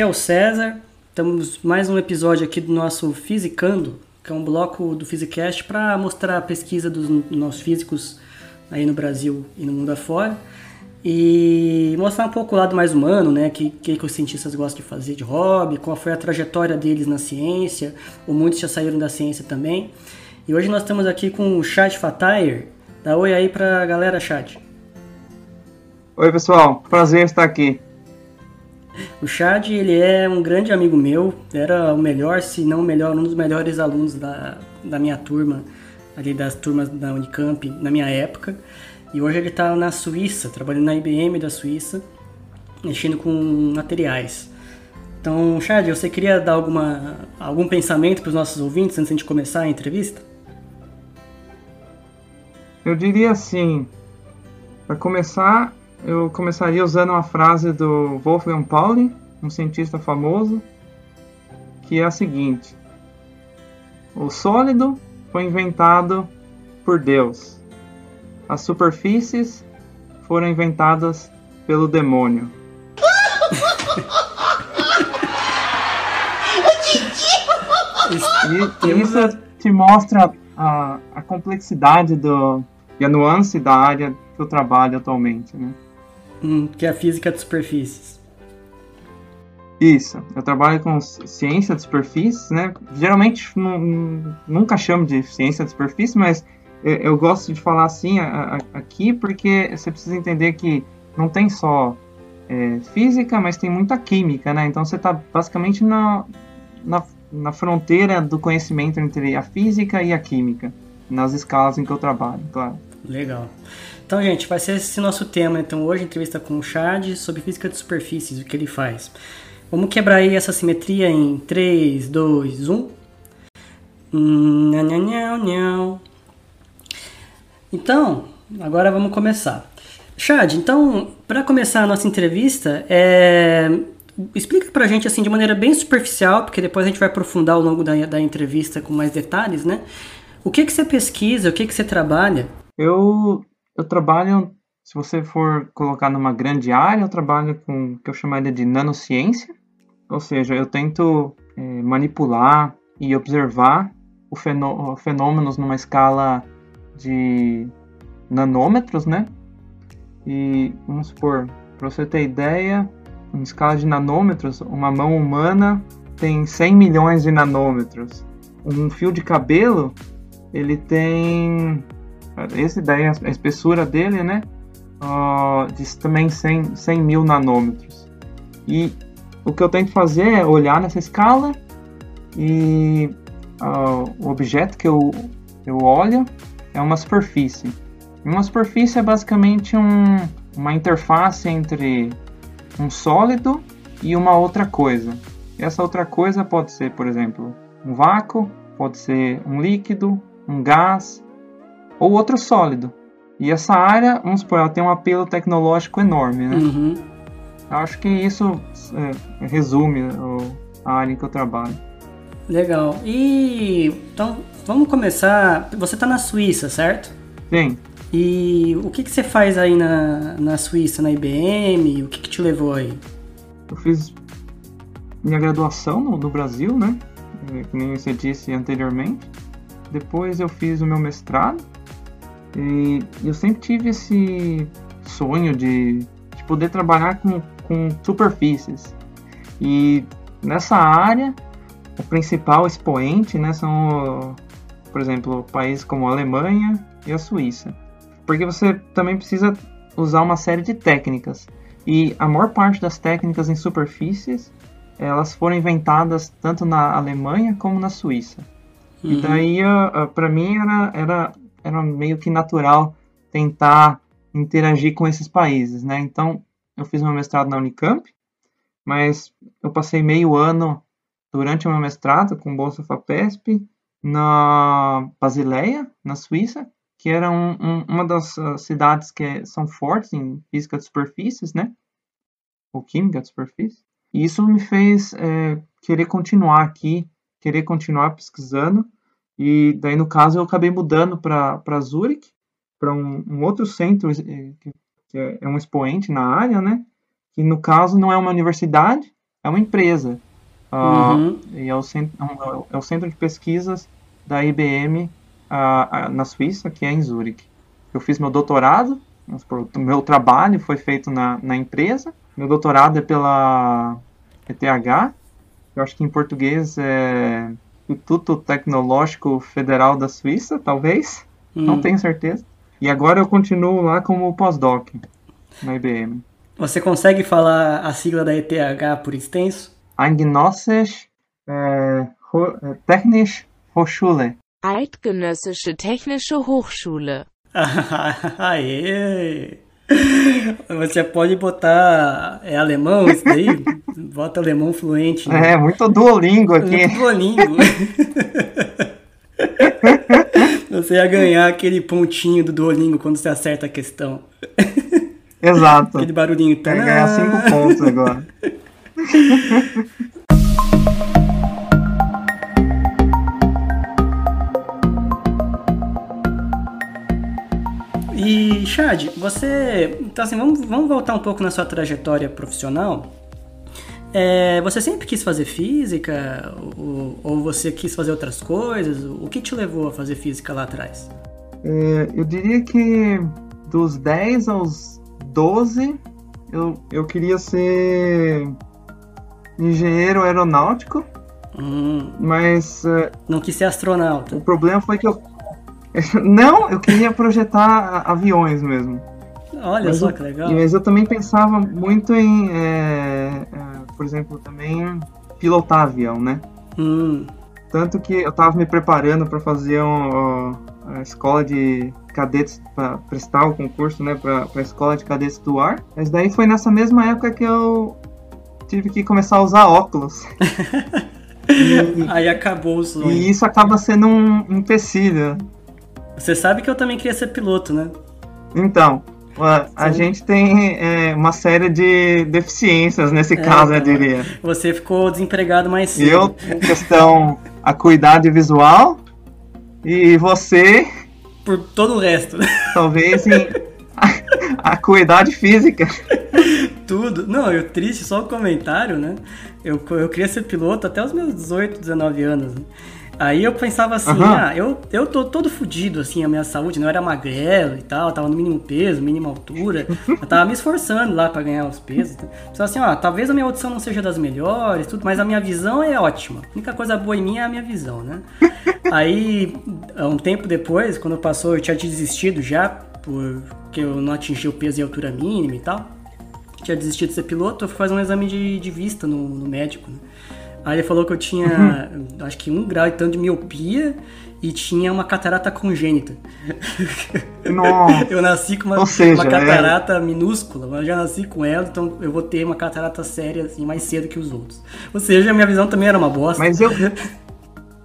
Aqui é o César. Estamos mais um episódio aqui do nosso Fisicando, que é um bloco do Physicast para mostrar a pesquisa dos nossos físicos aí no Brasil e no mundo afora. E mostrar um pouco o lado mais humano, né? Que, que, que os cientistas gostam de fazer de hobby, qual foi a trajetória deles na ciência, ou muitos já saíram da ciência também. E hoje nós estamos aqui com o Chad Fatire. Dá oi aí pra galera, Chad. Oi, pessoal. Prazer estar aqui. O Chad, ele é um grande amigo meu. Era o melhor, se não o melhor, um dos melhores alunos da, da minha turma, ali das turmas da Unicamp, na minha época. E hoje ele está na Suíça, trabalhando na IBM da Suíça, mexendo com materiais. Então, Chad, você queria dar alguma, algum pensamento para os nossos ouvintes antes de começar a entrevista? Eu diria assim, para começar, eu começaria usando uma frase do Wolfgang Pauli, um cientista famoso, que é a seguinte: O sólido foi inventado por Deus. As superfícies foram inventadas pelo demônio. e, isso te mostra a, a complexidade do, e a nuance da área que eu trabalho atualmente, né? Hum, que é a física de superfícies. Isso, eu trabalho com ciência de superfícies, né? Geralmente nunca chamo de ciência de superfície, mas eu, gosto de falar assim aqui porque você precisa entender que não tem só é, física, mas tem muita química, né? Então você está basicamente na, na, na fronteira do conhecimento entre a física e a química, nas escalas em que eu trabalho, claro. Legal. Então, gente, vai ser esse nosso tema. Então, hoje, entrevista com o Chad sobre física de superfícies, o que ele faz. Vamos quebrar aí essa simetria em 3, 2, 1. Então, agora vamos começar. Chad, então, para começar a nossa entrevista, é... explica pra gente assim de maneira bem superficial, porque depois a gente vai aprofundar ao longo da, da entrevista com mais detalhes, né? O que que você pesquisa, o que que você trabalha eu, eu trabalho, se você for colocar numa grande área, eu trabalho com o que eu chamaria de nanociência, ou seja, eu tento é, manipular e observar o fenô fenômenos numa escala de nanômetros, né? E vamos supor, para você ter ideia, em escala de nanômetros, uma mão humana tem 100 milhões de nanômetros. Um fio de cabelo, ele tem esse daí, a espessura dele, né? Uh, diz também 100, 100 mil nanômetros. E o que eu tento fazer é olhar nessa escala e uh, o objeto que eu, eu olho é uma superfície. Uma superfície é basicamente um, uma interface entre um sólido e uma outra coisa. Essa outra coisa pode ser, por exemplo, um vácuo, pode ser um líquido, um gás, ou outro sólido. E essa área, vamos supor, ela tem um apelo tecnológico enorme, né? Uhum. Acho que isso é, resume a área em que eu trabalho. Legal. E então vamos começar. Você está na Suíça, certo? Sim. E o que, que você faz aí na, na Suíça, na IBM? O que, que te levou aí? Eu fiz minha graduação no, no Brasil, né? É, como você disse anteriormente. Depois eu fiz o meu mestrado e eu sempre tive esse sonho de, de poder trabalhar com, com superfícies. E nessa área, o principal expoente né, são, por exemplo, países como a Alemanha e a Suíça. Porque você também precisa usar uma série de técnicas. E a maior parte das técnicas em superfícies, elas foram inventadas tanto na Alemanha como na Suíça. Uhum. E daí, para mim, era, era era meio que natural tentar interagir com esses países, né? Então, eu fiz meu mestrado na Unicamp, mas eu passei meio ano durante o meu mestrado com bolsa FAPESP na Basileia, na Suíça, que era um, um, uma das uh, cidades que são fortes em física de superfícies, né? Ou química de superfície. E isso me fez é, querer continuar aqui, querer continuar pesquisando e daí, no caso, eu acabei mudando para Zurich, para um, um, outro centro eh, que, que, é um expoente na área, né? que no caso não é uma universidade, é uma empresa. Uh, Uhum. E é o, cen- é o centro de pesquisas da IBM ah, ah, na Suíça, que é em Zurique. Eu fiz meu doutorado, meu trabalho foi feito na, na empresa. Meu doutorado é pela ETH, eu acho que em português é Instituto Tecnológico Federal da Suíça, talvez, não Hum. tenho certeza. E agora eu continuo lá como pós-doc na IBM. Você consegue falar a sigla da ETH por extenso? Eidgenössische Ho- äh, Technische Hochschule. Eidgenössische Technische Hochschule. Aê! Você pode botar. É alemão isso daí? Bota alemão fluente. né? É, muito Duolingo aqui. Muito Duolingo. Você ia ganhar aquele pontinho do Duolingo quando você acerta a questão. Exato. Aquele barulhinho. Vai ganhar cinco pontos agora. Chad, você. Então, assim, vamos, vamos voltar um pouco na sua trajetória profissional. É, você sempre quis fazer física? Ou, ou você quis fazer outras coisas? O que te levou a fazer física lá atrás? É, eu diria que dos 10 aos 12, eu, eu queria ser engenheiro aeronáutico, Hum, mas é, não quis ser astronauta. o problema foi que eu. Não, eu queria projetar aviões mesmo. Olha Mas só que legal. Mas eu também pensava muito em, é, é, por exemplo, também pilotar avião, né? Hum, Tanto que eu tava me preparando para fazer um, a escola de cadetes, para prestar o concurso, né, para a escola de cadetes do ar. Mas daí foi nessa mesma época que eu tive que começar a usar óculos. e, aí acabou o sonho. e isso acaba sendo um empecilho. Você sabe que eu também queria ser piloto, né? Então, a, a gente tem é, uma série de deficiências nesse caso, eu então. diria. Você ficou desempregado mais cedo. Eu, em questão acuidade visual, e você, Por todo o resto. talvez, em acuidade física. Tudo. Não, eu triste, só um comentário, né? Eu, eu queria ser piloto até os meus 18, 19 anos. né? Aí eu pensava assim, Aham. ah, eu, eu tô todo fudido, assim, a minha saúde, eu era magrelo e tal, tava no mínimo peso, mínima altura, eu tava me esforçando lá pra ganhar os pesos. né? Pensava assim, ó, talvez a minha audição não seja das melhores, tudo, mas a minha visão é ótima. A única coisa boa em mim é a minha visão, né? Aí, um tempo depois, quando passou, eu tinha desistido já, porque eu não atingi o peso e a altura mínima e tal tinha desistido de ser piloto, eu fui fazer um exame de, de vista no, no médico. né? Aí ele falou que eu tinha, acho que um grau e tanto de miopia e tinha uma catarata congênita. Nossa. Eu nasci com uma, seja, uma é- catarata minúscula, mas eu já nasci com ela, então eu vou ter uma catarata séria assim mais cedo que os outros. Ou seja, a minha visão também era uma bosta. Mas eu,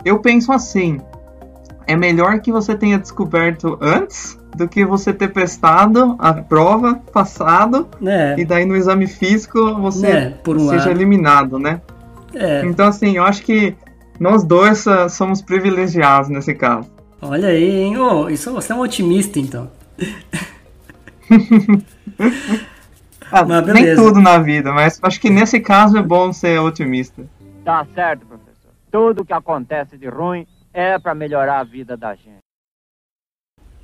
eu penso assim: é melhor que você tenha descoberto antes do que você ter prestado a prova, passado, É, e daí no exame físico você É, um seja lado. eliminado, né? É. Então, assim, eu acho que nós dois somos privilegiados nesse caso. Olha aí, hein? Ô, isso, você é um otimista, então. Ah, Mas nem tudo na vida, mas acho que nesse caso é bom ser otimista. Tá certo, professor. Tudo que acontece de ruim é para melhorar a vida da gente.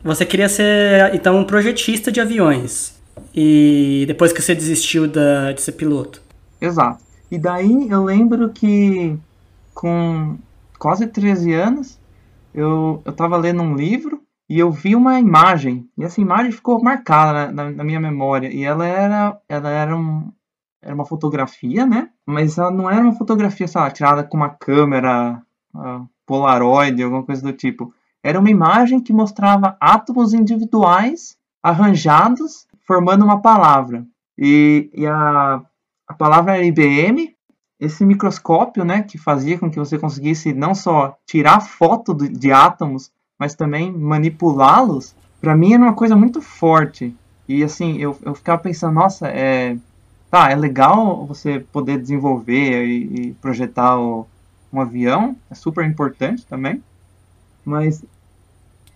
Você queria ser, então, um projetista de aviões. E depois que você desistiu da, de ser piloto. Exato. E daí eu lembro que com quase 13 anos eu, eu tava lendo um livro e eu vi uma imagem. E essa imagem ficou marcada na, na- minha memória. E ela era, ela era, um, era uma fotografia, né? Mas ela não era uma fotografia, sei lá, tirada com uma câmera ah, Polaroid, alguma coisa do tipo. Era uma imagem que mostrava átomos individuais arranjados formando uma palavra. E, e a, a palavra era IBM, esse microscópio, né, que fazia com que você conseguisse não só tirar foto do- de átomos, mas também manipulá-los, para mim era uma coisa muito forte. E assim, eu, eu ficava pensando, nossa, é, tá, é legal você poder desenvolver e, e projetar o- um avião, é super importante também, mas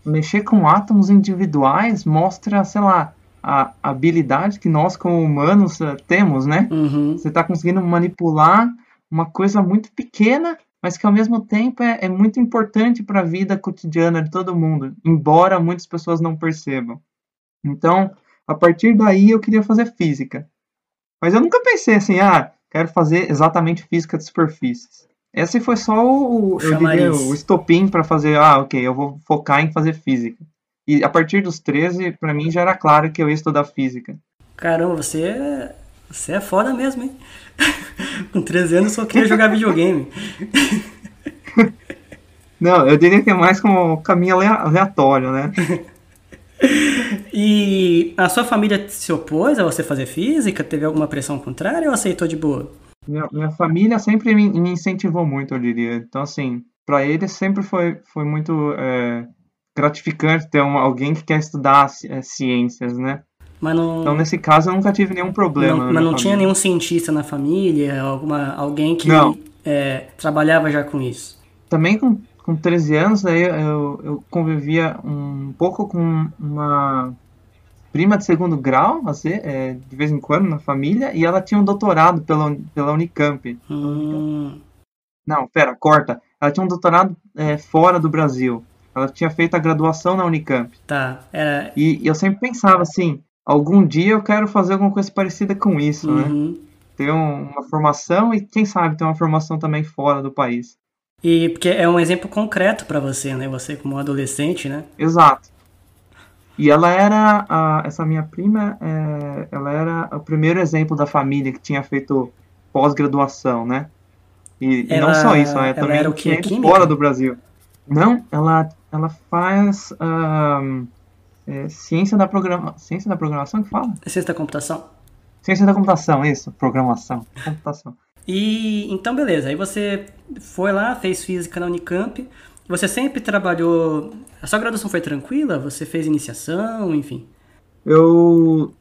mexer com átomos individuais mostra, sei lá, a habilidade que nós, como humanos, eh, temos, né? Uhum. Você está conseguindo manipular uma coisa muito pequena, mas que ao mesmo tempo é, é muito importante para a vida cotidiana de todo mundo, embora muitas pessoas não percebam. Então, a partir daí eu queria fazer física. Mas eu nunca pensei assim, ah, quero fazer exatamente física de superfícies. Esse foi só o, eu diria, o estopim para fazer, ah, ok, eu vou focar em fazer física. E a partir dos 13, para mim já era claro que eu ia estudar física. Caramba, você é, você é foda mesmo, hein? Com 13 anos só queria jogar videogame. Não, eu diria que é mais como caminho alea- aleatório, né? E a sua família se opôs a você fazer física? Teve alguma pressão contrária ou aceitou de boa? Minha, minha família sempre me, me incentivou muito, eu diria. Então, assim, para eles sempre foi, foi muito é, gratificante ter um, alguém que quer estudar é, ciências, né? Não, Então, nesse caso, eu nunca tive nenhum problema. não- mas não tinha família. nenhum cientista na família, alguma, alguém que é, trabalhava já com isso. Também com, com 13 anos, aí eu, eu convivia um pouco com uma prima de segundo grau, assim, é, de vez em quando, na família, e ela tinha um doutorado pela, pela Unicamp. Hum, Não, pera, corta. Ela tinha um doutorado é, fora do Brasil. Ela tinha feito a graduação na Unicamp. tá, era. E eu sempre pensava assim, algum dia eu quero fazer alguma coisa parecida com isso, né? Uhum. Ter um- uma formação e quem sabe ter uma formação também fora do país. E porque é um exemplo concreto pra você, né? Você como adolescente, né? Exato. E ela era, a- essa minha prima, é, ela era o primeiro exemplo da família que tinha feito pós-graduação, né? E, e Ela- não só isso, ela ela também era o quê? Química? fora do Brasil. Não, ela, ela faz é, ciência, da programa, ciência da programação que fala? Ciência da computação. Ciência da computação, isso, programação, computação. E então, beleza. Aí você foi lá, fez física na Unicamp. Você sempre trabalhou. A sua graduação foi tranquila? Você fez iniciação, enfim. Eu,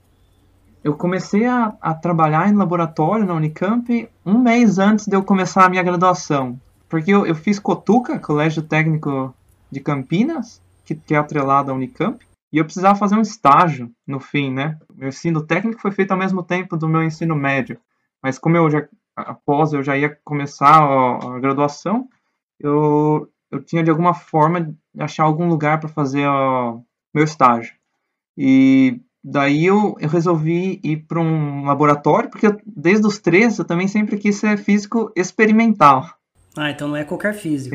eu comecei a, a trabalhar em laboratório na Unicamp um mês antes de eu começar a minha graduação. Porque eu, eu fiz Cotuca, Colégio Técnico de Campinas, que, que é atrelado à Unicamp, e eu precisava fazer um estágio no fim, né? Meu ensino técnico foi feito ao mesmo tempo do meu ensino médio. Mas como eu já, após eu já ia começar a, a graduação, eu, eu tinha de alguma forma achar algum lugar para fazer o meu estágio. E daí eu, eu resolvi ir para um laboratório, porque eu, desde os 13 eu também sempre quis ser físico experimental. Ah, então não é qualquer físico.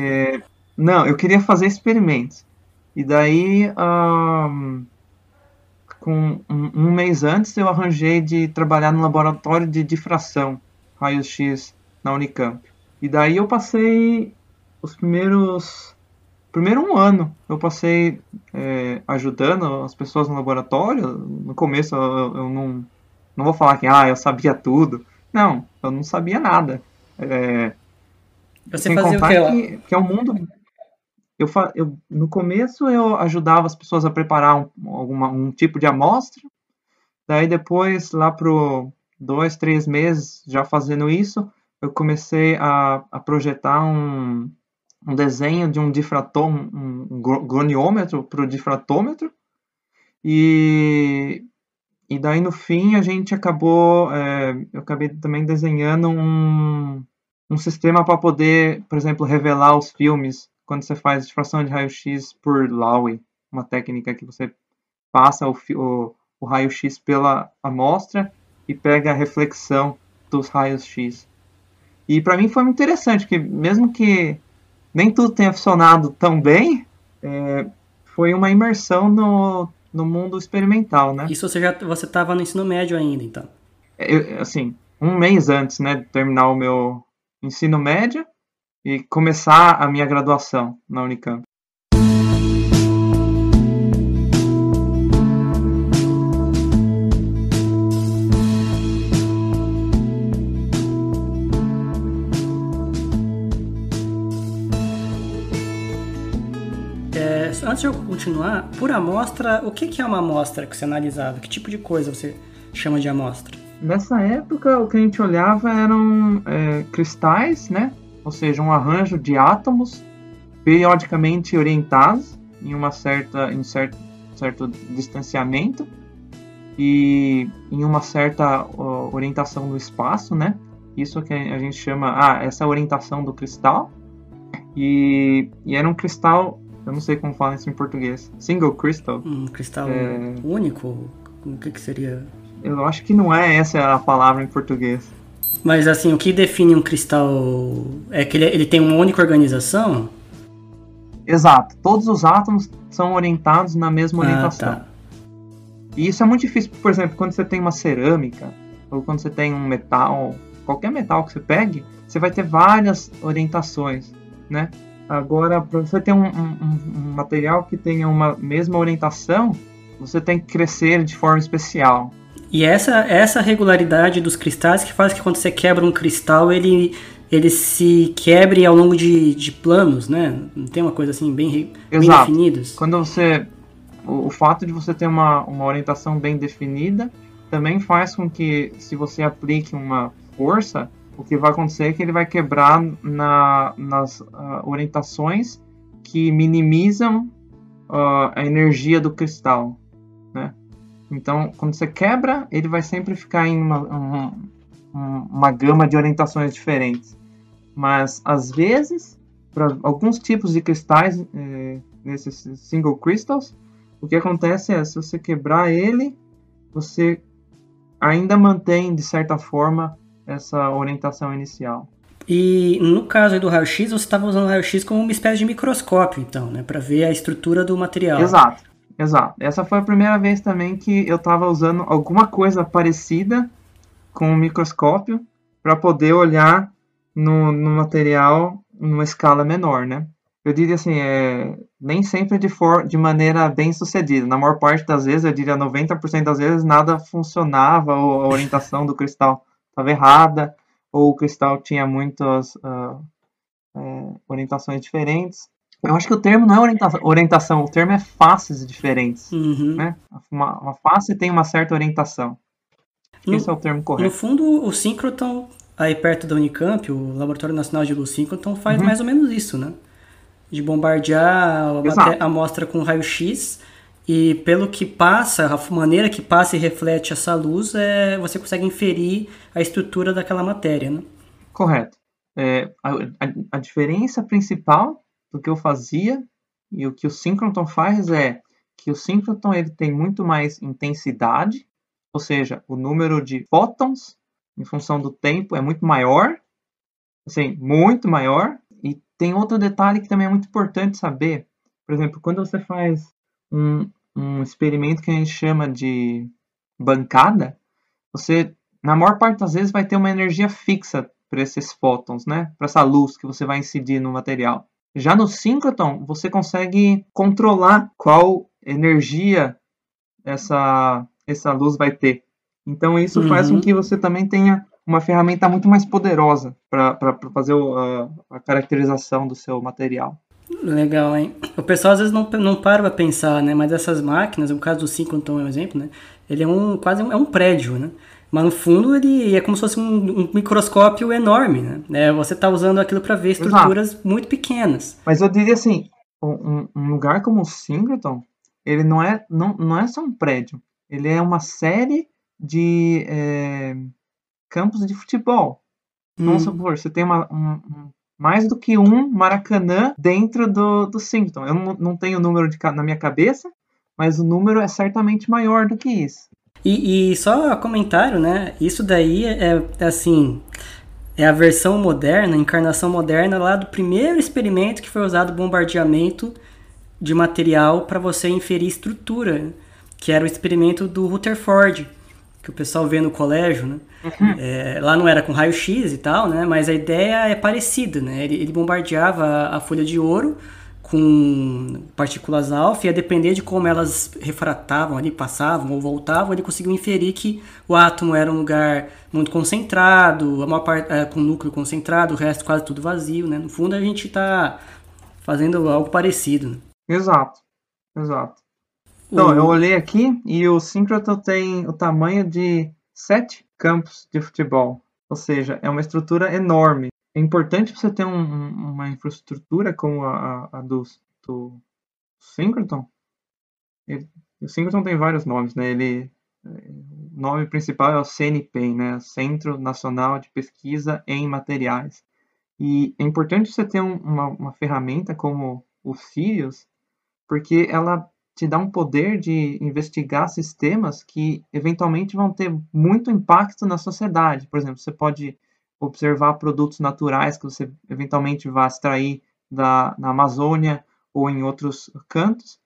Não, eu queria fazer experimentos. E daí, ahn, com um, um mês antes, eu arranjei de trabalhar no laboratório de difração, raio-x, na Unicamp. E daí eu passei os primeiros. Primeiro um ano, eu passei é, ajudando as pessoas no laboratório. No começo eu, eu não, não vou falar que ah, eu sabia tudo. Não, eu não sabia nada. É, Você fazia o que lá? que, que é um mundo. Eu, eu, no começo eu ajudava as pessoas a preparar um, alguma, um tipo de amostra. Daí depois, lá pro dois, três meses já fazendo isso, eu comecei a, a projetar um, um desenho de um difratômetro, um, um groniômetro para o difratômetro. E, e daí no fim a gente acabou, é, eu acabei também desenhando um, um sistema para poder, por exemplo, revelar os filmes quando você faz difração de raio-x por Lowy, uma técnica que você passa o, o, o raio-x pela amostra e pega a reflexão dos raios-x. E para mim foi muito interessante, porque mesmo que nem tudo tenha funcionado tão bem, é, foi uma imersão no, no mundo experimental, né? Isso você já você estava no ensino médio ainda, então. eu, assim, um mês antes, né, de terminar o meu ensino médio e começar a minha graduação na Unicamp. É, antes de eu continuar, por amostra, o que, é uma amostra que você analisava? Que tipo de coisa você chama de amostra? Nessa época, o que a gente olhava eram é, cristais, né? Ou seja, um arranjo de átomos periodicamente orientados em uma certa, em certo, certo distanciamento e em uma certa ó, orientação no espaço, né? Isso que a gente chama, ah, essa orientação do cristal. E, e era um cristal, eu não sei como fala isso em português, single crystal. Um cristal É. único? O que, que seria? Eu acho que não é essa a palavra em português. Mas assim, o que define um cristal é que ele, ele tem uma única organização? Exato, todos os átomos são orientados na mesma Ah, orientação. tá. E isso é muito difícil, por exemplo, quando você tem uma cerâmica, ou quando você tem um metal, qualquer metal que você pegue, você vai ter várias orientações, né? Agora, para você ter um, um- um material que tenha uma mesma orientação, você tem que crescer de forma especial. E essa, essa regularidade dos cristais que faz que quando você quebra um cristal, ele, ele se quebre ao longo de, de planos, né? Não tem uma coisa assim bem, bem Exato. definidas? Quando você. O, o fato de você ter uma, uma orientação bem definida também faz com que, se você aplique uma força, o que vai acontecer é que ele vai quebrar na, nas ah, orientações que minimizam ah, a energia do cristal. Então, quando você quebra, ele vai sempre ficar em uma, um- um- uma gama de orientações diferentes. Mas, às vezes, para alguns tipos de cristais, eh, nesses single crystals, o que acontece é, se você quebrar ele, você ainda mantém, de certa forma, essa orientação inicial. E no caso do raio-x, você estava usando o raio-x como uma espécie de microscópio, então, né? Para ver a estrutura do material. Exato, exato. Essa foi a primeira vez também que eu estava usando alguma coisa parecida com um microscópio para poder olhar no, no material numa escala menor, né? Eu diria assim, é, nem sempre de, for, de maneira bem sucedida. Na maior parte das vezes, eu diria 90% das vezes, nada funcionava, ou a orientação do cristal estava errada, ou o cristal tinha muitas ah, é, orientações diferentes. Eu acho que o termo não é orientação, orientação o termo é faces diferentes. Uhum. Né? Uma, uma face tem uma certa orientação. No- Esse é o termo No correto. fundo, o síncroton, aí perto da Unicamp, o Laboratório Nacional de Luz Síncroton, faz Uhum. mais ou menos isso, né? De bombardear a amostra com raio-x e pelo que passa, a maneira que passa e reflete essa luz, é, você consegue inferir a estrutura daquela matéria, né? Correto. É, a, a- a diferença principal do que eu fazia e o que o síncroton faz é que o síncroton ele tem muito mais intensidade, ou seja, o número de fótons em função do tempo é muito maior, assim, muito maior. E tem outro detalhe que também é muito importante saber. Por exemplo, quando você faz um, um experimento que a gente chama de bancada, você, na maior parte das vezes, vai ter uma energia fixa para esses fótons, né? Para essa luz que você vai incidir no material. Já no síncroton, você consegue controlar qual energia essa, essa luz vai ter. Então, isso faz Uhum. com que você também tenha uma ferramenta muito mais poderosa para fazer o- a, a caracterização do seu material. Legal, hein? O pessoal às vezes não, não para pra pensar, né? Mas essas máquinas, no caso do Synchrotron é um exemplo, né? Ele é um quase um, é um prédio, né? Mas no fundo ele é como se fosse um, um microscópio enorme, né? É, você tá usando aquilo para ver estruturas muito pequenas. Mas eu diria assim, um, um lugar como o Synchrotron, ele não é, não, não é só um prédio. Ele é uma série de é, campos de futebol. Vamos Hum. supor, você tem uma, um- mais do que um Maracanã dentro do, do Synchrotron. Eu não, não tenho o número de, na minha cabeça, mas o número é certamente maior do que isso. E, e só comentário, né? Isso daí é, é assim. É a versão moderna, a encarnação moderna lá do primeiro experimento que foi usado bombardeamento de material para você inferir estrutura, que era o experimento do Rutherford, que o pessoal vê no colégio, né? É, lá não era com raio-x e tal, né? Mas a ideia é parecida, né? Ele, ele bombardeava a, a folha de ouro com partículas alfa e a depender de como elas refratavam ali, passavam ou voltavam, ele conseguiu inferir que o átomo era um lugar muito concentrado, a maior parte é, com núcleo concentrado, o resto quase tudo vazio, né? No fundo a gente está fazendo algo parecido. né? Exato, exato. Então, O- eu olhei aqui e o Synchrotron tem o tamanho de sete campos de futebol. Ou seja, é uma estrutura enorme. É importante você ter um- um- uma infraestrutura como a, a- a do, do. Ele- o Synchrotron tem vários nomes, né? Ele o nome principal é o CNPEM, né? Centro Nacional de Pesquisa em Materiais. E é importante você ter um, uma, uma ferramenta como o Sirius, porque ela te dá um poder de investigar sistemas que eventualmente vão ter muito impacto na sociedade. Por exemplo, você pode observar produtos naturais que você eventualmente vai extrair da, na Amazônia ou em outros cantos,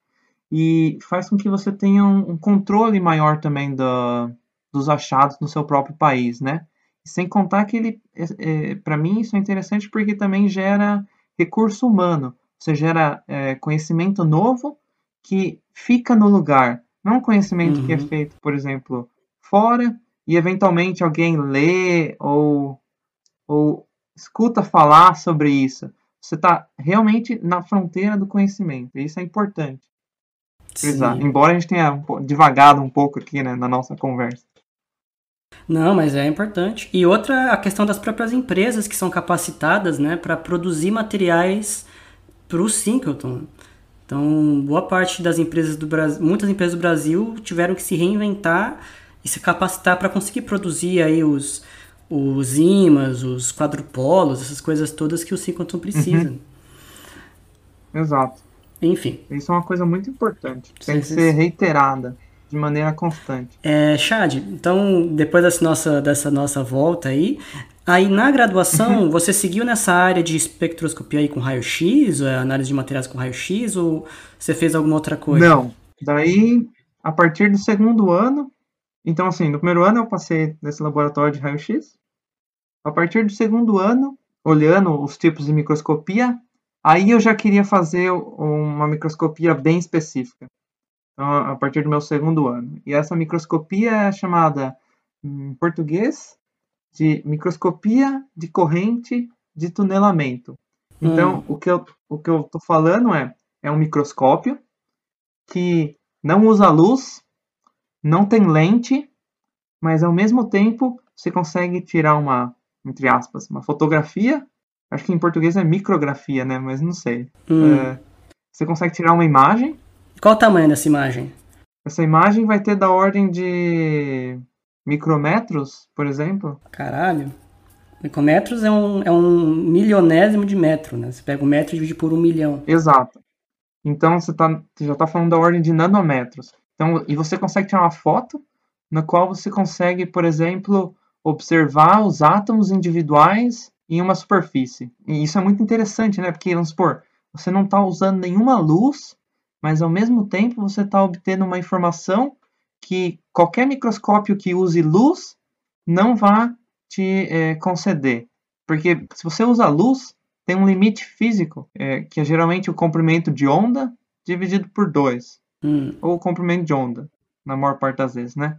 e faz com que você tenha um, um controle maior também da, dos achados no seu próprio país, né? Sem contar que ele, é, é, para mim, isso é interessante porque também gera recurso humano. Você gera é, conhecimento novo que fica no lugar. Não conhecimento uhum. que é uhum. feito, por exemplo, fora e eventualmente alguém lê ou, ou escuta falar sobre isso. Você está realmente na fronteira do conhecimento. E isso é importante. Frisar. Embora a gente tenha devagado um pouco aqui né, na nossa conversa. Não, mas é importante. E outra, a questão das próprias empresas que são capacitadas né, para produzir materiais para o Singleton. Então, boa parte das empresas do Brasil, muitas empresas do Brasil tiveram que se reinventar e se capacitar para conseguir produzir aí os, os ímãs, os quadrupolos, essas coisas todas que o Singleton precisa. Uhum. Exato. Enfim. Isso é uma coisa muito importante. Tem sim, que sim, ser reiterada de maneira constante. É, Chad, então, depois dessa nossa, dessa nossa volta aí, aí na graduação, você seguiu nessa área de espectroscopia aí com raio-x, é, análise de materiais com raio-x, ou você fez alguma outra coisa? Não. Daí, a partir do segundo ano, então assim, no primeiro ano eu passei nesse laboratório de raio-x. A partir do segundo ano, olhando os tipos de microscopia, aí eu já queria fazer uma microscopia bem específica. Então, a partir do meu segundo ano. E essa microscopia é chamada, em português, de microscopia de corrente de tunelamento. Então, hum. o que eu o que eu estou falando é é um microscópio que não usa luz, não tem lente, mas ao mesmo tempo você consegue tirar uma entre aspas uma fotografia. Acho que em português é micrografia, né? Mas não sei. Hum. É, você consegue tirar uma imagem qual o tamanho dessa imagem? Essa imagem vai ter da ordem de micrometros, por exemplo. Caralho. Micrometros é um, é um milionésimo de metro, né? Você pega um metro e divide por um milhão. Exato. Então você, tá, você já está falando da ordem de nanômetros. Então, e você consegue tirar uma foto na qual você consegue, por exemplo, observar os átomos individuais em uma superfície. E isso é muito interessante, né? Porque, vamos supor, você não está usando nenhuma luz mas ao mesmo tempo você está obtendo uma informação que qualquer microscópio que use luz não vai te é, conceder. Porque se você usa luz, tem um limite físico, é, que é geralmente o comprimento de onda dividido por 2. Hum. Ou o comprimento de onda, na maior parte das vezes, né?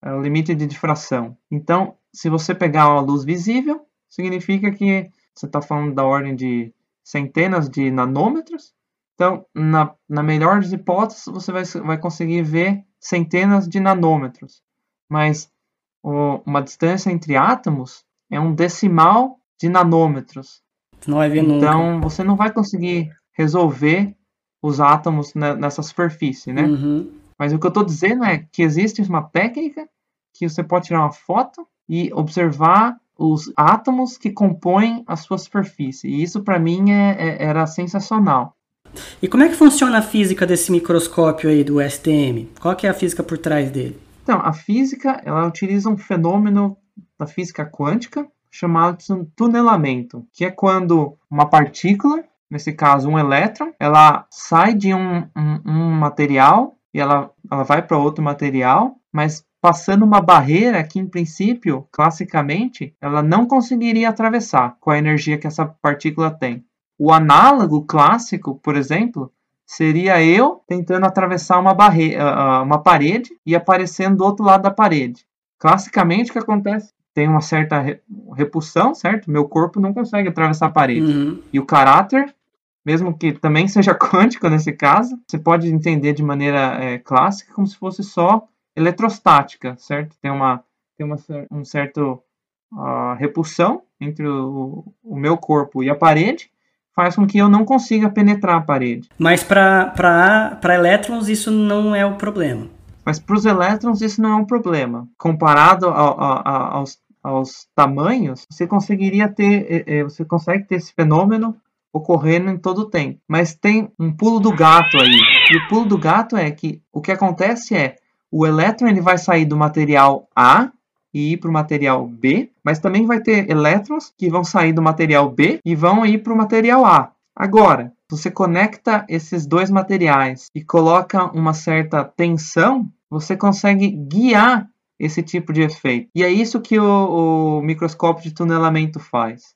É o limite de difração. Então, se você pegar uma luz visível, significa que você está falando da ordem de centenas de nanômetros, então, na, na melhor das hipóteses, você vai, vai conseguir ver centenas de nanômetros. Mas o, uma distância entre átomos é um decimal de nanômetros. Não vai ver então, nunca. você não vai conseguir resolver os átomos nessa superfície, né? Uhum. Mas o que eu estou dizendo é que existe uma técnica que você pode tirar uma foto e observar os átomos que compõem a sua superfície. E isso para mim é, é, era sensacional. E como é que funciona a física desse microscópio aí do STM? Qual que é a física por trás dele? Então, a física, ela utiliza um fenômeno da física quântica chamado de tunelamento, que é quando uma partícula, nesse caso um elétron, ela sai de um, um, um material e ela, ela vai para outro material, mas passando uma barreira que, em princípio, classicamente, ela não conseguiria atravessar com a energia que essa partícula tem. O análogo clássico, por exemplo, seria eu tentando atravessar uma, barre uma parede e aparecendo do outro lado da parede. Classicamente, o que acontece? Tem uma certa repulsão, certo? Meu corpo não consegue atravessar a parede. Uhum. E o caráter, mesmo que também seja quântico nesse caso, você pode entender de maneira é, clássica como se fosse só eletrostática, certo? Tem uma, tem uma um certo uh, repulsão entre o, o meu corpo e a parede, faz com que eu não consiga penetrar a parede. Mas para elétrons isso não é o problema. Mas para os elétrons isso não é um problema. Comparado ao, ao, aos, aos tamanhos, você conseguiria ter, é, você consegue ter esse fenômeno ocorrendo em todo o tempo. Mas tem um pulo do gato aí. E o pulo do gato é que o que acontece é o elétron ele vai sair do material A e ir para o material B, mas também vai ter elétrons que vão sair do material B e vão ir para o material A. Agora, você conecta esses dois materiais e coloca uma certa tensão, você consegue guiar esse tipo de efeito. E é isso que o, o microscópio de tunelamento faz.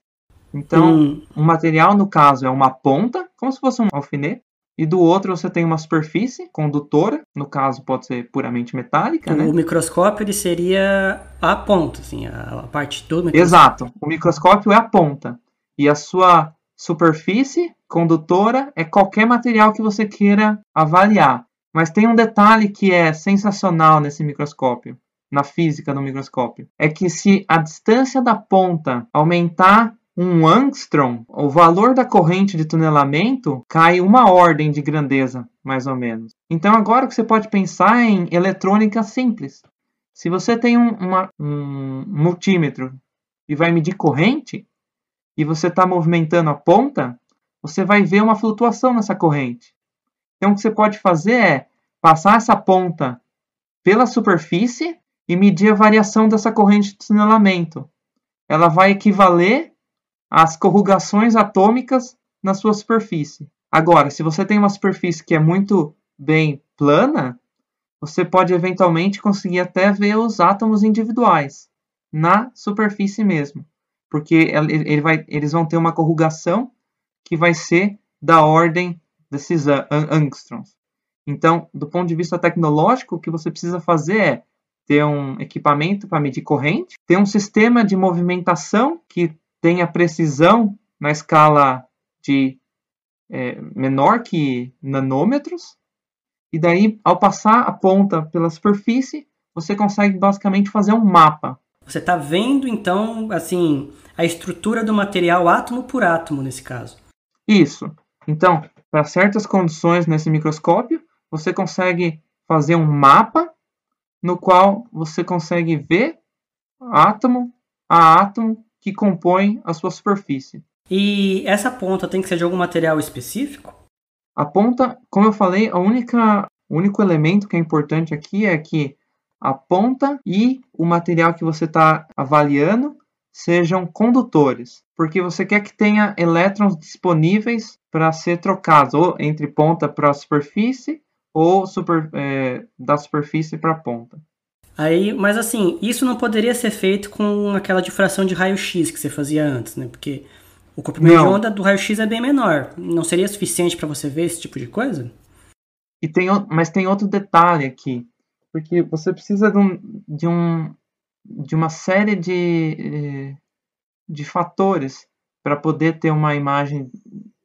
Então, hum. um material, no caso, é uma ponta, como se fosse um alfinete, e do outro você tem uma superfície condutora, no caso pode ser puramente metálica, o né? O microscópio ele seria a ponta, assim, a, a parte do microscópio. Exato. O microscópio é a ponta. E a sua superfície condutora é qualquer material que você queira avaliar. Mas tem um detalhe que é sensacional nesse microscópio, na física do microscópio, é que se a distância da ponta aumentar um angstrom, o valor da corrente de tunelamento cai uma ordem de grandeza, mais ou menos. Então agora que você pode pensar em eletrônica simples. Se você tem um, uma, um multímetro e vai medir corrente, e você está movimentando a ponta, você vai ver uma flutuação nessa corrente. Então o que você pode fazer é passar essa ponta pela superfície e medir a variação dessa corrente de tunelamento. Ela vai equivaler as corrugações atômicas na sua superfície. Agora, se você tem uma superfície que é muito bem plana, você pode eventualmente conseguir até ver os átomos individuais na superfície mesmo, porque ele vai, eles vão ter uma corrugação que vai ser da ordem desses angstroms. Então, do ponto de vista tecnológico, o que você precisa fazer é ter um equipamento para medir corrente, ter um sistema de movimentação que tem a precisão na escala de é, menor que nanômetros, e daí, ao passar a ponta pela superfície, você consegue basicamente fazer um mapa. Você está vendo, então, assim, a estrutura do material átomo por átomo, nesse caso. Isso. Então, para certas condições nesse microscópio, você consegue fazer um mapa no qual você consegue ver átomo a átomo que compõem a sua superfície. E essa ponta tem que ser de algum material específico? A ponta, como eu falei, a única, o único elemento que é importante aqui é que a ponta e o material que você está avaliando sejam condutores, porque você quer que tenha elétrons disponíveis para ser trocados, ou entre ponta para a superfície, ou super, é, da superfície para a ponta. Aí, mas assim, isso não poderia ser feito com aquela difração de raio-x que você fazia antes, né? Porque o comprimento de onda do raio-x é bem menor. Não seria suficiente para você ver esse tipo de coisa? E tem, mas tem outro detalhe aqui, porque você precisa de, um, de, um, de uma série de, de fatores para poder ter uma imagem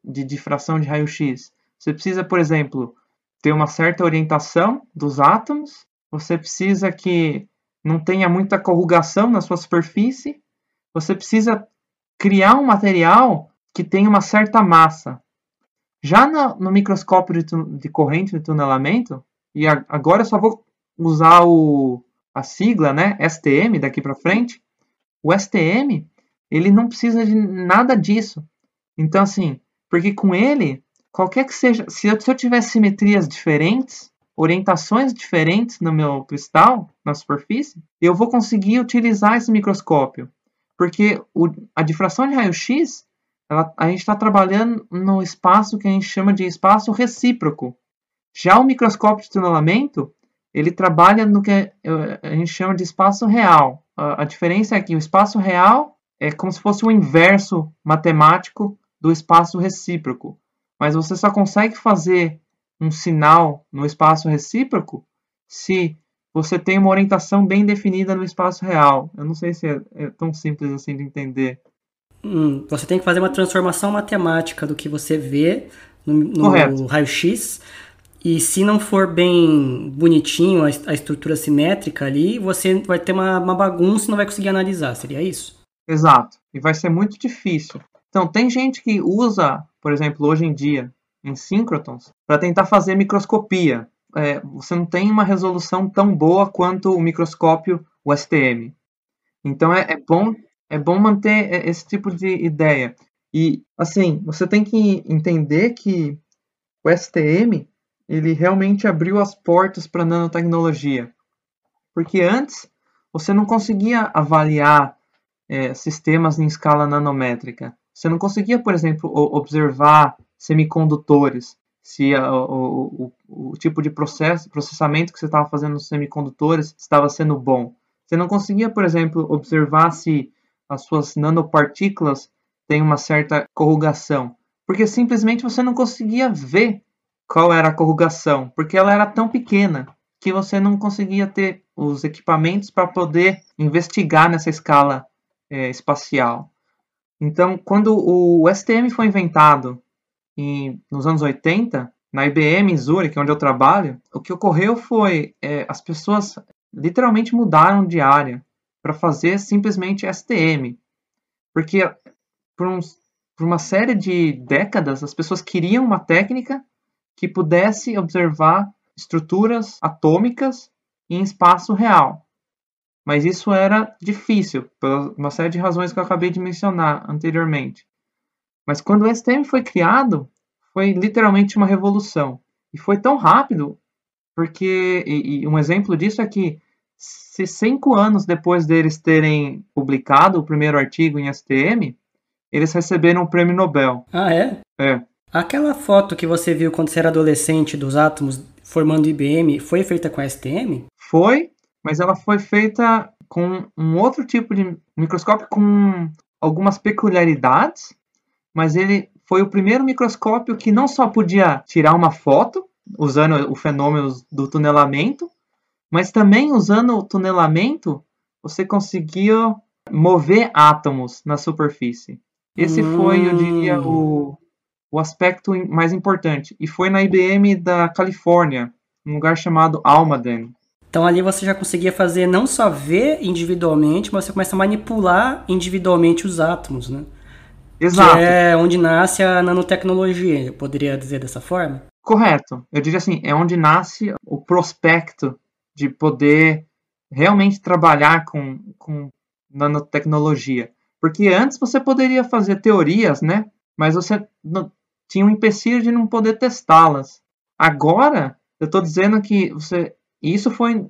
de difração de raio-x. Você precisa, por exemplo, ter uma certa orientação dos átomos você precisa que não tenha muita corrugação na sua superfície, você precisa criar um material que tenha uma certa massa. Já no, no microscópio de, de, corrente de tunelamento, e a, agora eu só vou usar o, a sigla, né, STM daqui para frente, o STM, ele não precisa de nada disso. Então, assim, porque com ele, qualquer que seja, se eu, se eu tiver simetrias diferentes, orientações diferentes no meu cristal, na superfície, eu vou conseguir utilizar esse microscópio. Porque o, a difração de raio-x, a gente está trabalhando no espaço que a gente chama de espaço recíproco. Já o microscópio de tunelamento, ele trabalha no que a gente chama de espaço real. A, a diferença é que o espaço real é como se fosse o inverso matemático do espaço recíproco. Mas você só consegue fazer um sinal no espaço recíproco se você tem uma orientação bem definida no espaço real. Eu não sei se é, é tão simples assim de entender. Hum, você tem que fazer uma transformação matemática do que você vê no, no raio-x. E se não for bem bonitinho a, a, estrutura simétrica ali, você vai ter uma, uma bagunça e não vai conseguir analisar. Seria isso? Exato. E vai ser muito difícil. Então, tem gente que usa, por exemplo, hoje em dia, em síncrotons para tentar fazer microscopia. é, você não tem uma resolução tão boa quanto o microscópio o STM. Então é, é bom é bom manter esse tipo de ideia. E assim, você tem que entender que o STM ele realmente abriu as portas para a nanotecnologia. Porque antes você não conseguia avaliar é, sistemas em escala nanométrica. Você não conseguia, por exemplo, observar semicondutores, se a, o, o, o, tipo de processo, processamento que você estava fazendo nos semicondutores estava sendo bom. Você não conseguia, por exemplo, observar se as suas nanopartículas têm uma certa corrugação, porque simplesmente você não conseguia ver qual era a corrugação, porque ela era tão pequena que você não conseguia ter os equipamentos para poder investigar nessa escala é, espacial. Então, quando o STM foi inventado em, nos anos 80, na IBM em Zurich, onde eu trabalho, o que ocorreu foi é, as pessoas literalmente mudaram de área para fazer simplesmente STM, porque por, uns, por uma série de décadas as pessoas queriam uma técnica que pudesse observar estruturas atômicas em espaço real. Mas isso era difícil, por uma série de razões que eu acabei de mencionar anteriormente. Mas quando o STM foi criado, foi literalmente uma revolução. E foi tão rápido, porque e, e um exemplo disso é que se cinco anos depois deles terem publicado o primeiro artigo em STM, eles receberam o prêmio Nobel. Ah, é? É. Aquela foto que você viu quando você era adolescente dos átomos formando IBM foi feita com STM? Foi, mas ela foi feita com um outro tipo de microscópio com algumas peculiaridades, mas ele foi o primeiro microscópio que não só podia tirar uma foto usando o fenômeno do tunelamento, mas também usando o tunelamento você conseguia mover átomos na superfície. Esse hum. foi, eu diria, o, o aspecto mais importante. E foi na IBM da Califórnia, um lugar chamado Almaden. Então ali você já conseguia fazer não só ver individualmente, mas você começa a manipular individualmente os átomos, né? Exato. Que é onde nasce a nanotecnologia, eu poderia dizer dessa forma? Correto. Eu diria assim, é onde nasce o prospecto de poder realmente trabalhar com, com nanotecnologia. Porque antes você poderia fazer teorias, né? Mas você não, tinha um empecilho de não poder testá-las. Agora, eu estou dizendo que você. Isso foi.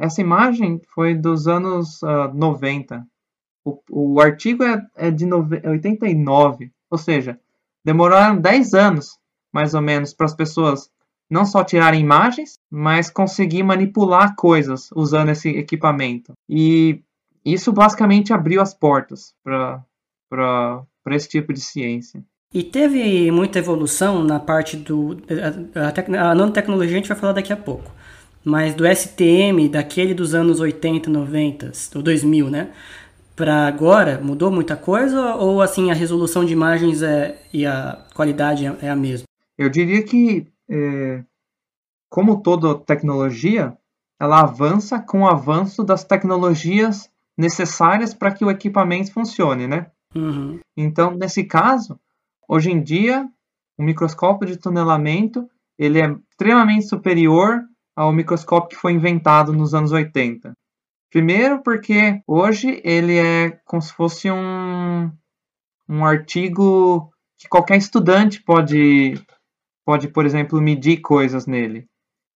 Essa imagem foi dos anos uh, ah, 90. O, o artigo é, é de nove, 89. Ou seja, demoraram 10 anos, mais ou menos, para as pessoas não só tirarem imagens, mas conseguir manipular coisas usando esse equipamento. E isso basicamente abriu as portas para esse tipo de ciência. E teve muita evolução na parte do. A, a, a nanotecnologia a gente vai falar daqui a pouco. Mas do STM, daquele dos anos 80, 90, ou 2000, né? Para agora, mudou muita coisa? Ou assim, a resolução de imagens é, e a qualidade é, é a mesma? Eu diria que, é, como toda tecnologia, ela avança com o avanço das tecnologias necessárias para que o equipamento funcione, né? Uhum. Então, nesse caso, hoje em dia, o microscópio de tunelamento ele é extremamente superior ao microscópio que foi inventado nos anos 80. Primeiro porque hoje ele é como se fosse um, um artigo que qualquer estudante pode, pode, por exemplo, medir coisas nele.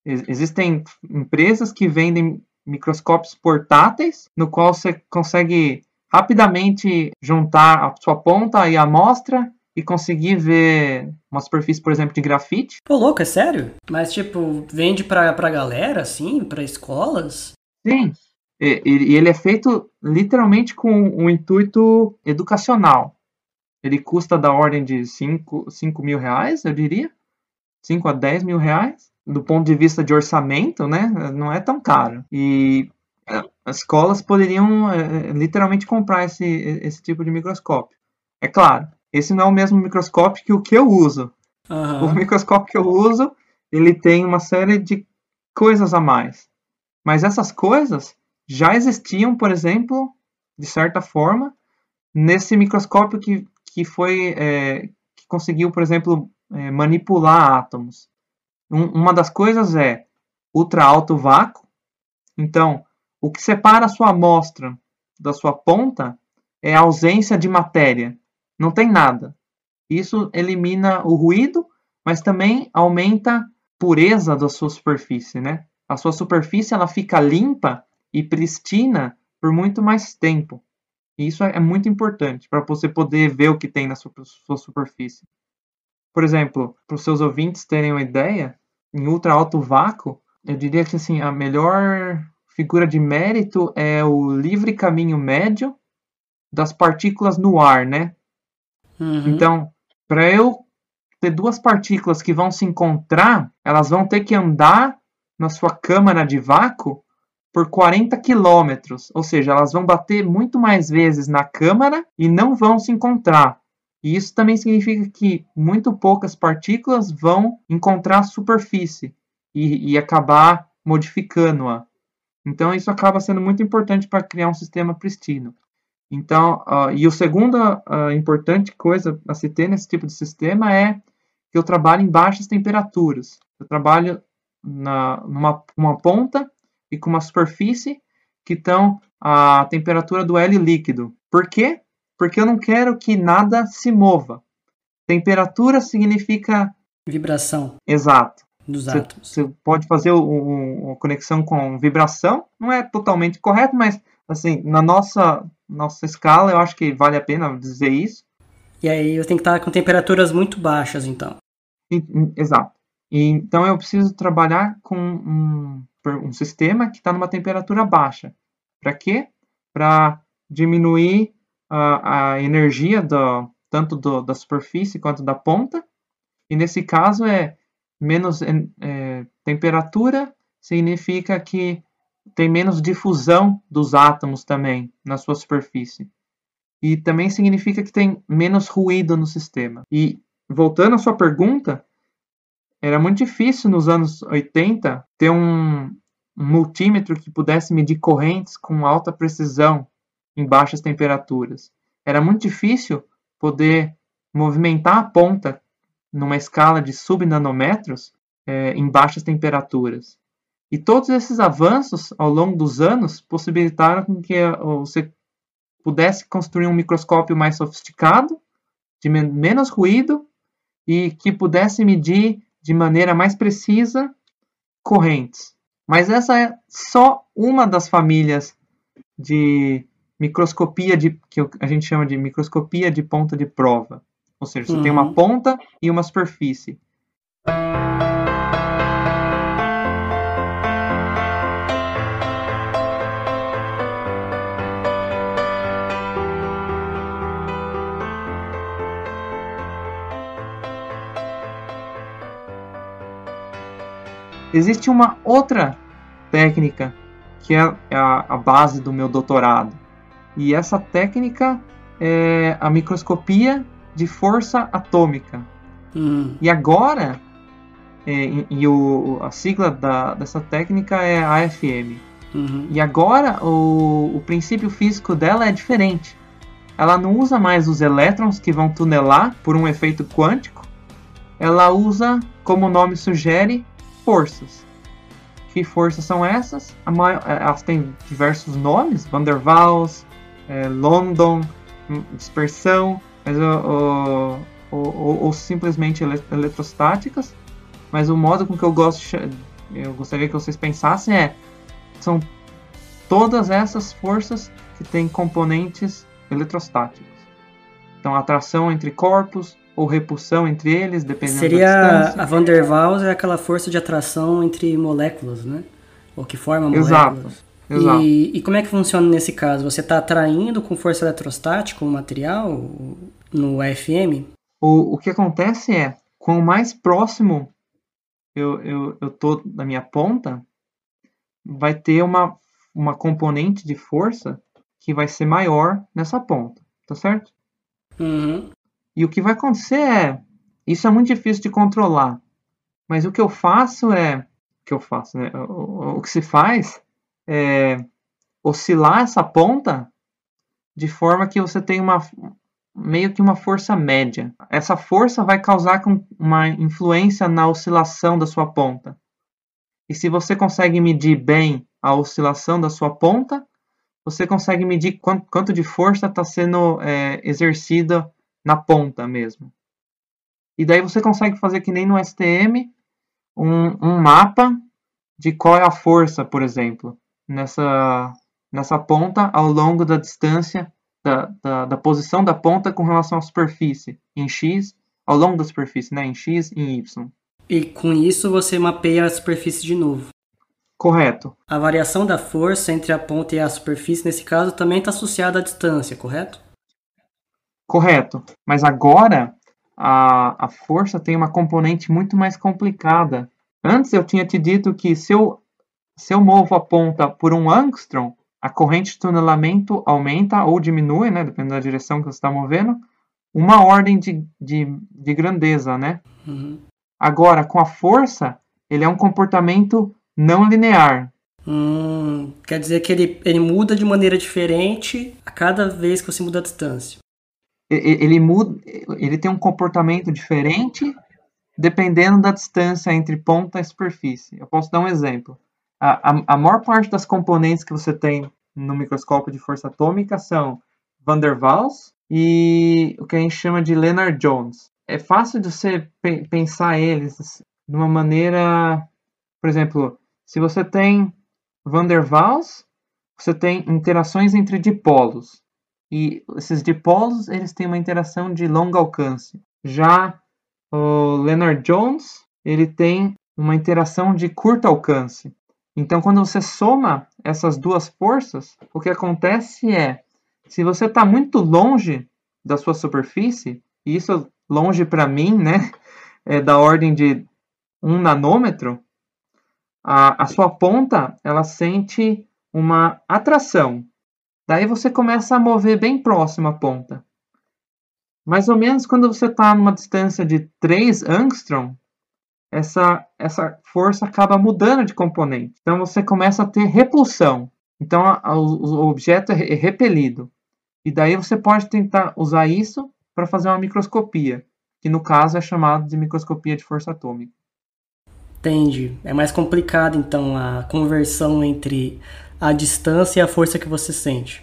Existem empresas que vendem microscópios portáteis, no qual você consegue rapidamente juntar a sua ponta e a amostra e conseguir ver uma superfície, por exemplo, de grafite. Pô, louco, é sério? Mas, tipo, vende pra, pra galera, assim, pra escolas? Sim. E, e ele é feito literalmente com um intuito educacional. Ele custa da ordem de 5 mil reais, eu diria. 5 a 10 mil reais do ponto de vista de orçamento, né, não é tão caro. E é, as escolas poderiam é, literalmente comprar esse, esse tipo de microscópio. É claro, esse não é o mesmo microscópio que o que eu uso. Uhum. O microscópio que eu uso, ele tem uma série de coisas a mais. Mas essas coisas já existiam, por exemplo, de certa forma, nesse microscópio que, que foi é, que conseguiu, por exemplo, é, manipular átomos. Um, uma das coisas é ultra alto vácuo. Então, o que separa a sua amostra da sua ponta é a ausência de matéria. Não tem nada. Isso elimina o ruído, mas também aumenta a pureza da sua superfície, né? A sua superfície ela fica limpa e pristina por muito mais tempo. E isso é muito importante para você poder ver o que tem na sua, sua superfície. Por exemplo, para os seus ouvintes terem uma ideia, em ultra alto vácuo, eu diria que assim, a melhor figura de mérito é o livre caminho médio das partículas no ar, né? Uhum. Então, para eu ter duas partículas que vão se encontrar, elas vão ter que andar na sua câmara de vácuo por 40 quilômetros, ou seja, elas vão bater muito mais vezes na câmara e não vão se encontrar. E isso também significa que muito poucas partículas vão encontrar a superfície e, e acabar modificando-a. Então, isso acaba sendo muito importante para criar um sistema pristino. Então, uh, e a segunda uh, importante coisa a se ter nesse tipo de sistema é que eu trabalho em baixas temperaturas. Eu trabalho na, numa uma ponta e com uma superfície que estão a temperatura do hélio líquido. Por quê? Porque eu não quero que nada se mova. Temperatura significa vibração. Exato. Dos você, átomos. Você pode fazer uma conexão com vibração, não é totalmente correto, mas assim, na nossa nossa escala, eu acho que vale a pena dizer isso. E aí eu tenho que estar com temperaturas muito baixas, então. Exato. E, então eu preciso trabalhar com um, um sistema que está numa temperatura baixa. Para quê? Para diminuir a, a energia do, tanto do, da superfície quanto da ponta. E nesse caso é menos é, temperatura significa que tem menos difusão dos átomos também na sua superfície. E também significa que tem menos ruído no sistema. E voltando à sua pergunta, era muito difícil nos anos 80 ter um, multímetro que pudesse medir correntes com alta precisão em baixas temperaturas. Era muito difícil poder movimentar a ponta numa escala de subnanômetros é, em baixas temperaturas. E todos esses avanços ao longo dos anos possibilitaram que você pudesse construir um microscópio mais sofisticado, de menos ruído e que pudesse medir de maneira mais precisa correntes. Mas essa é só uma das famílias de microscopia de que a gente chama de microscopia de ponta de prova. Ou seja, você uhum. tem uma uhum. ponta e uma superfície. Existe uma outra técnica que é a, a base do meu doutorado. E essa técnica é a microscopia de força atômica. Hum. E agora, é, e, e o, a sigla da, dessa técnica é AFM. Uhum. E agora o, o princípio físico dela é diferente. Ela não usa mais os elétrons que vão tunelar por um efeito quântico. Ela usa, como o nome sugere, forças. Que forças são essas? É, elas têm diversos nomes: Van der Waals, é, London, hum, dispersão, mas ou, ou, ou simplesmente eletrostáticas. Mas o modo com que eu gosto, eu gostaria que vocês pensassem é são todas essas forças que têm componentes eletrostáticos. Então, atração entre corpos, ou repulsão entre eles, dependendo Seria da distância. a Van der Waals é aquela força de atração entre moléculas, né? Ou que forma moléculas. Exato. Exato. E, e como é que funciona nesse caso? Você está atraindo com força eletrostática um material no AFM? O, o que acontece é, quanto mais próximo eu, eu, eu tô da minha ponta, vai ter uma, uma componente de força que vai ser maior nessa ponta, tá certo? Uhum. E o que vai acontecer é, isso é muito difícil de controlar. Mas o que eu faço é, o que eu faço, né? O, o que se faz é oscilar essa ponta de forma que você tem uma meio que uma força média. Essa força vai causar uma influência na oscilação da sua ponta. E se você consegue medir bem a oscilação da sua ponta, você consegue medir quanto, de força está sendo é, exercida na ponta mesmo. E daí você consegue fazer que nem no STM um, um mapa de qual é a força, por exemplo, nessa, nessa ponta ao longo da distância da, da, da, posição da ponta com relação à superfície em x, ao longo da superfície, né, em x e em y. E com isso você mapeia a superfície de novo. Correto. A variação da força entre a ponta e a superfície, nesse caso, também está associada à distância, correto? Correto. Mas agora a, a força tem uma componente muito mais complicada. Antes eu tinha te dito que se eu, se eu movo a ponta por um angstrom, a corrente de tunelamento aumenta ou diminui, né, dependendo da direção que você está movendo, uma ordem de, de, de grandeza, né? Uhum. Agora, com a força, ele é um comportamento não linear. Hum, quer dizer que ele, ele muda de maneira diferente a cada vez que você muda a distância. Ele, muda, ele tem um comportamento diferente dependendo da distância entre ponta e superfície. Eu posso dar um exemplo. A, a, a maior parte das componentes que você tem no microscópio de força atômica são van der Waals e o que a gente chama de Lennard-Jones. É fácil de você pe pensar eles de uma maneira, por exemplo, se você tem van der Waals, você tem interações entre dipolos. E esses dipolos, eles têm uma interação de longo alcance. Já o Leonard Jones, ele tem uma interação de curto alcance. Então, quando você soma essas duas forças, o que acontece é, se você está muito longe da sua superfície, e isso longe para mim, né, é da ordem de um nanômetro, a, a sua ponta ela sente uma atração. Daí você começa a mover bem próximo à ponta. Mais ou menos quando você está numa distância de 3 angstrom, essa, essa força acaba mudando de componente. Então você começa a ter repulsão. Então a, a, o objeto é, é repelido. E daí você pode tentar usar isso para fazer uma microscopia, que no caso é chamado de microscopia de força atômica. Entende. É mais complicado, então, a conversão entre a distância e a força que você sente.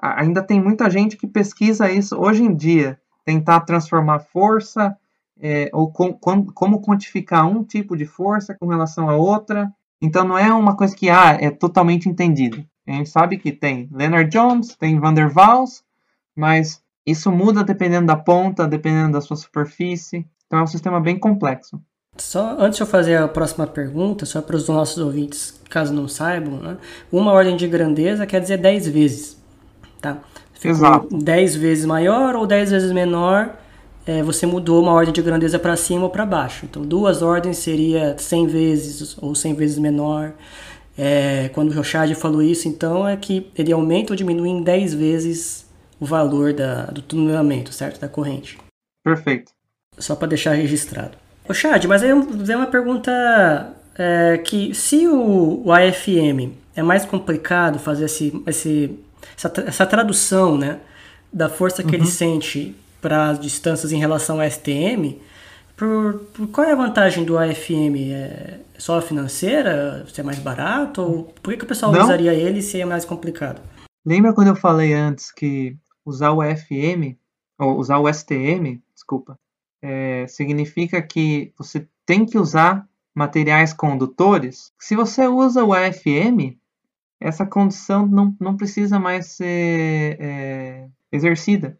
Ainda tem muita gente que pesquisa isso hoje em dia. Tentar transformar força, é, ou com, com, como quantificar um tipo de força com relação a outra. Então não é uma coisa que ah, é totalmente entendido. A gente sabe que tem Leonard Jones, tem Van der Waals, mas isso muda dependendo da ponta, dependendo da sua superfície. Então é um sistema bem complexo. Só antes de eu fazer a próxima pergunta, só para os nossos ouvintes, caso não saibam, né? uma ordem de grandeza quer dizer 10 vezes. Tá? Ficou Exato. 10 vezes maior ou 10 vezes menor, é, você mudou uma ordem de grandeza para cima ou para baixo. Então, duas ordens seria 100 vezes ou 100 vezes menor. É, quando o Rochard falou isso, então, é que ele aumenta ou diminui em 10 vezes o valor da, do tunelamento, certo? Da corrente. Perfeito. Só para deixar registrado. Ô Chad, mas aí é uma pergunta é, que se o, o, AFM é mais complicado fazer esse, esse, essa, essa tradução né, da força que uhum. ele sente para as distâncias em relação ao STM, por, por, qual é a vantagem do AFM? É só financeira? Se é mais barato? Ou por que, que o pessoal Não. usaria ele se é mais complicado? Lembra quando eu falei antes que usar o AFM, ou usar o STM, desculpa, é, significa que você tem que usar materiais condutores. Se você usa o AFM, essa condição não, não precisa mais ser é, exercida.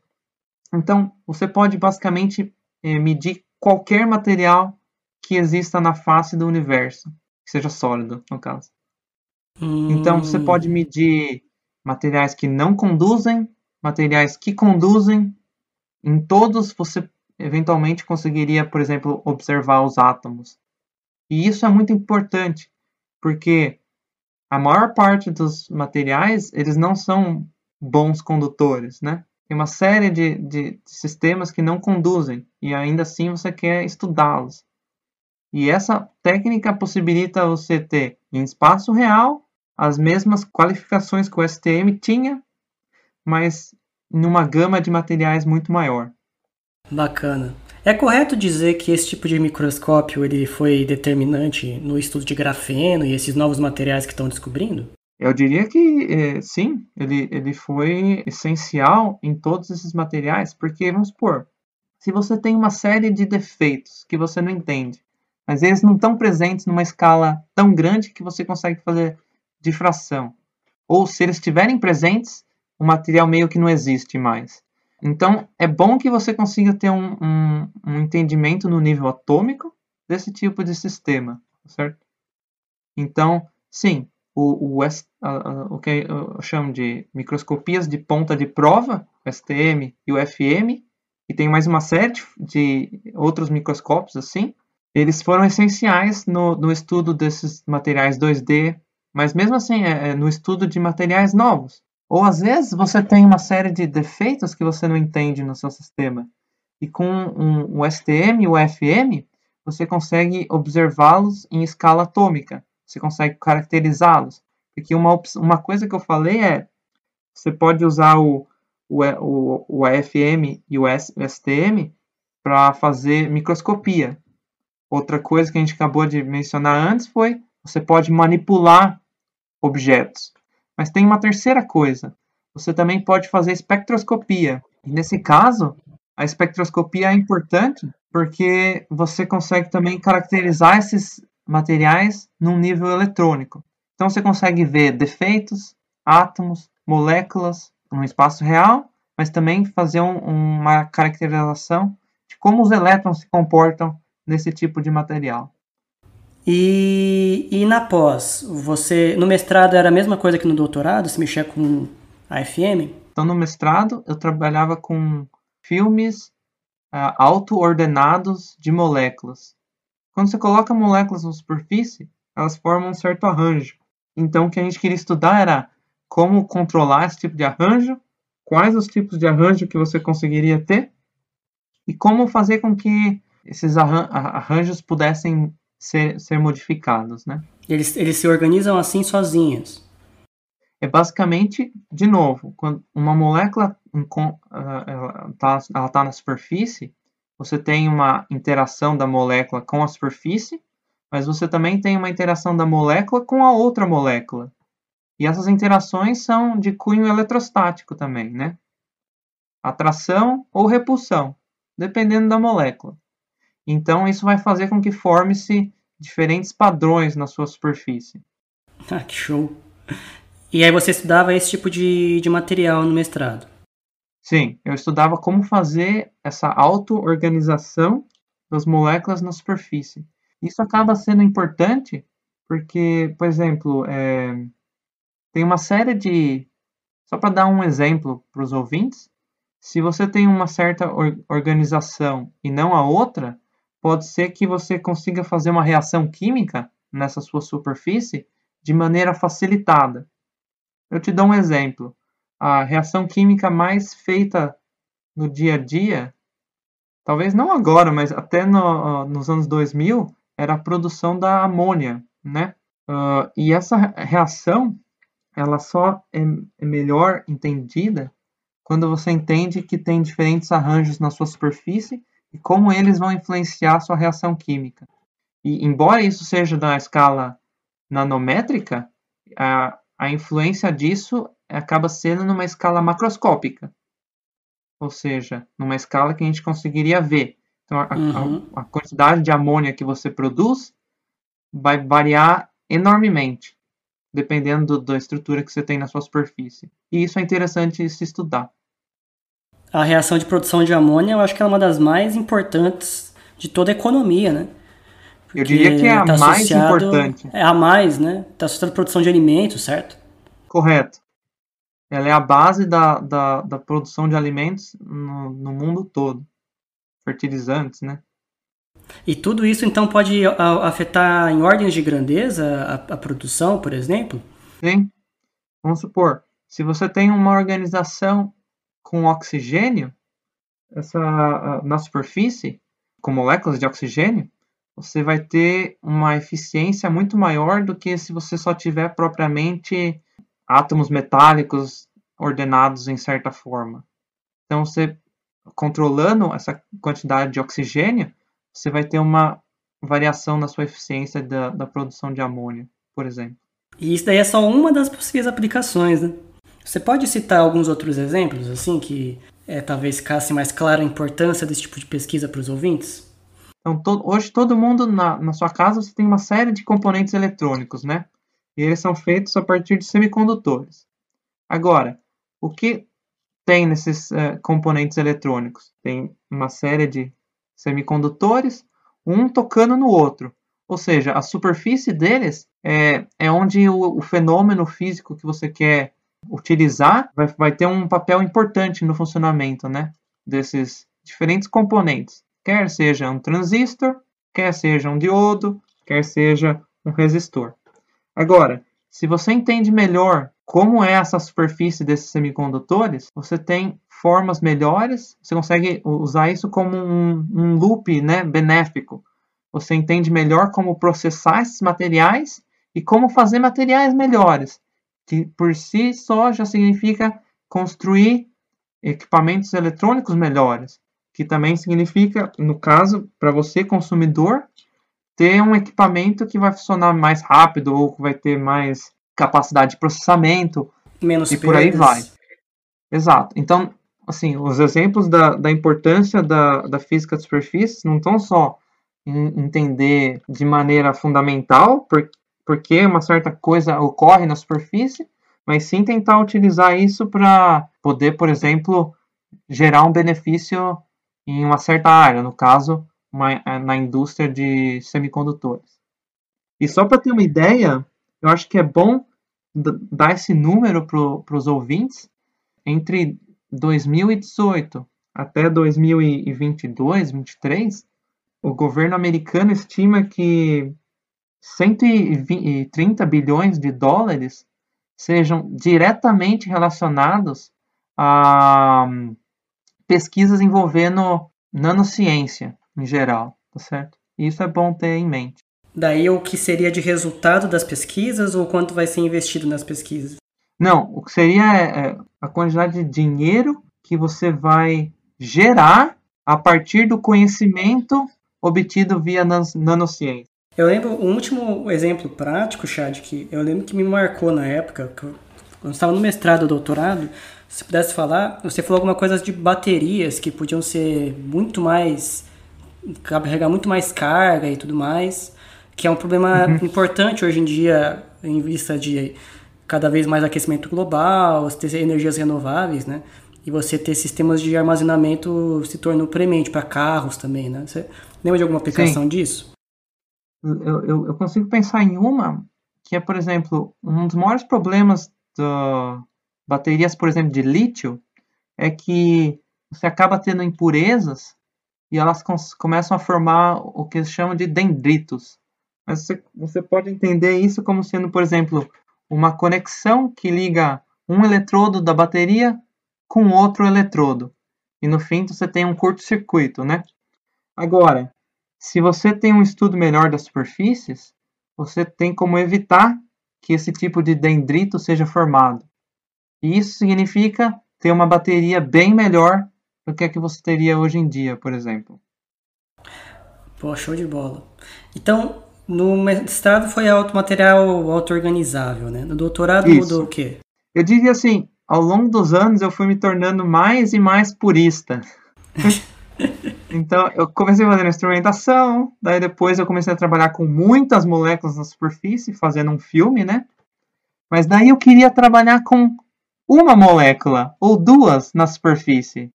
Então, você pode basicamente é, medir qualquer material que exista na face do universo, que seja sólido, no caso. Hum. Então, você pode medir materiais que não conduzem, materiais que conduzem. Em todos, você eventualmente conseguiria, por exemplo, observar os átomos. E isso é muito importante, porque a maior parte dos materiais, eles não são bons condutores, né? Tem uma série de, de sistemas que não conduzem e ainda assim você quer estudá-los. E essa técnica possibilita você ter em espaço real as mesmas qualificações que o STM tinha, mas numa gama de materiais muito maior. Bacana. É correto dizer que esse tipo de microscópio ele foi determinante no estudo de grafeno e esses novos materiais que estão descobrindo? Eu diria que é, sim, ele, ele foi essencial em todos esses materiais, porque, vamos supor, se você tem uma série de defeitos que você não entende, mas eles não estão presentes numa escala tão grande que você consegue fazer difração, ou se eles estiverem presentes, o material meio que não existe mais. Então, é bom que você consiga ter um, um, um entendimento no nível atômico desse tipo de sistema, certo? Então, sim, o, o, o que eu chamo de microscopias de ponta de prova, o STM e o FM, e tem mais uma série de outros microscópios assim, eles foram essenciais no, no estudo desses materiais 2D, mas mesmo assim, é, é no estudo de materiais novos. Ou às vezes você tem uma série de defeitos que você não entende no seu sistema. E com um, o STM e o FM, você consegue observá-los em escala atômica. Você consegue caracterizá-los. Porque uma, uma coisa que eu falei é, você pode usar o, o, o, o e o, S, o STM para fazer microscopia. Outra coisa que a gente acabou de mencionar antes foi, você pode manipular objetos. Mas tem uma terceira coisa. Você também pode fazer espectroscopia. E nesse caso, a espectroscopia é importante porque você consegue também caracterizar esses materiais num nível eletrônico. Então você consegue ver defeitos, átomos, moléculas no espaço real, mas também fazer um, uma caracterização de como os elétrons se comportam nesse tipo de material. E, e na pós, você no mestrado era a mesma coisa que no doutorado, se mexia com a FM? Então no mestrado eu trabalhava com filmes uh, auto-ordenados de moléculas. Quando você coloca moléculas na superfície, elas formam um certo arranjo. Então o que a gente queria estudar era como controlar esse tipo de arranjo, quais os tipos de arranjo que você conseguiria ter e como fazer com que esses arranjos pudessem ser, ser modificados, né? Eles, eles se organizam assim sozinhos. É basicamente, de novo, quando uma molécula está ela tá na superfície, você tem uma interação da molécula com a superfície, mas você também tem uma interação da molécula com a outra molécula. E essas interações são de cunho eletrostático também, né? Atração ou repulsão, dependendo da molécula. Então, isso vai fazer com que forme-se diferentes padrões na sua superfície. Ah, que show! E aí você estudava esse tipo de, de material no mestrado? Sim, eu estudava como fazer essa auto-organização das moléculas na superfície. Isso acaba sendo importante porque, por exemplo, é, tem uma série de. Só para dar um exemplo para os ouvintes, se você tem uma certa organização e não a outra, pode ser que você consiga fazer uma reação química nessa sua superfície de maneira facilitada. Eu te dou um exemplo. A reação química mais feita no dia a dia, talvez não agora, mas até no, nos anos 2000, era a produção da amônia, né? Uh, e essa reação, ela só é, é melhor entendida quando você entende que tem diferentes arranjos na sua superfície e como eles vão influenciar a sua reação química. E embora isso seja da escala nanométrica, a, a influência disso acaba sendo numa escala macroscópica, ou seja, numa escala que a gente conseguiria ver. Então, a, uhum. a, a quantidade de amônia que você produz vai variar enormemente, dependendo do, da estrutura que você tem na sua superfície. E isso é interessante se estudar a reação de produção de amônia, eu acho que é uma das mais importantes de toda a economia, né? Porque eu diria que é a tá mais importante. É a mais, né? Está associada à produção de alimentos, certo? Correto. Ela é a base da, da, da produção de alimentos no, no mundo todo. Fertilizantes, né? E tudo isso, então, pode afetar em ordens de grandeza a, a produção, por exemplo? Sim. Vamos supor, se você tem uma organização com oxigênio, essa, na superfície, com moléculas de oxigênio, você vai ter uma eficiência muito maior do que se você só tiver propriamente átomos metálicos ordenados em certa forma. Então você controlando essa quantidade de oxigênio, você vai ter uma variação na sua eficiência da, da produção de amônio, por exemplo. E isso daí é só uma das possíveis aplicações, né? Você pode citar alguns outros exemplos, assim, que é, talvez ficasse mais clara a importância desse tipo de pesquisa para os ouvintes? Então, to hoje todo mundo na, na sua casa você tem uma série de componentes eletrônicos, né? E eles são feitos a partir de semicondutores. Agora, o que tem nesses uh, componentes eletrônicos? Tem uma série de semicondutores, um tocando no outro. Ou seja, a superfície deles é, é onde o, o fenômeno físico que você quer utilizar vai, vai ter um papel importante no funcionamento né, desses diferentes componentes. Quer seja um transistor, quer seja um diodo, quer seja um resistor. Agora, se você entende melhor como é essa superfície desses semicondutores, você tem formas melhores, você consegue usar isso como um, um loop né, benéfico. Você entende melhor como processar esses materiais e como fazer materiais melhores que por si só já significa construir equipamentos eletrônicos melhores, que também significa, no caso, para você consumidor, ter um equipamento que vai funcionar mais rápido ou que vai ter mais capacidade de processamento Menos e por aí vai. Exato. Então, assim, os exemplos da, da importância da, da física de superfícies não estão só em entender de maneira fundamental, por, porque uma certa coisa ocorre na superfície, mas sim tentar utilizar isso para poder, por exemplo, gerar um benefício em uma certa área, no caso, uma, na indústria de semicondutores. E só para ter uma ideia, eu acho que é bom dar esse número para os ouvintes. Entre 2018 até 2022, 2023, o governo americano estima que 130 bilhões de dólares sejam diretamente relacionados a hum, pesquisas envolvendo nanociência em geral, tá certo? Isso é bom ter em mente. Daí o que seria de resultado das pesquisas ou quanto vai ser investido nas pesquisas? Não, o que seria é, é a quantidade de dinheiro que você vai gerar a partir do conhecimento obtido via nanociência. Eu lembro, um último exemplo prático, Chad, que eu lembro que me marcou na época, que eu, quando estava no mestrado ou doutorado, se pudesse falar, você falou alguma coisa de baterias que podiam ser muito mais, carregar muito mais carga e tudo mais, que é um problema uhum. importante hoje em dia, em vista de cada vez mais aquecimento global, ter energias renováveis, né? E você ter sistemas de armazenamento se tornou premente para carros também, né? Você lembra de alguma aplicação Sim. disso? Eu, eu, eu, consigo pensar em uma que é, por exemplo, um dos maiores problemas das baterias, por exemplo, de lítio, é que você acaba tendo impurezas e elas começam a formar o que eles chamam de dendritos. Mas você, você pode entender isso como sendo, por exemplo, uma conexão que liga um eletrodo da bateria com outro eletrodo. E no fim você tem um curto-circuito, né? Agora, se você tem um estudo melhor das superfícies, você tem como evitar que esse tipo de dendrito seja formado. E isso significa ter uma bateria bem melhor do que a que você teria hoje em dia, por exemplo. Pô, show de bola. Então, no mestrado foi auto material auto-organizável, né? No doutorado Isso. mudou o quê? Eu diria assim, ao longo dos anos eu fui me tornando mais e mais purista. Então, eu comecei fazendo instrumentação, daí depois eu comecei a trabalhar com muitas moléculas na superfície, fazendo um filme, né? Mas daí eu queria trabalhar com uma molécula ou duas na superfície,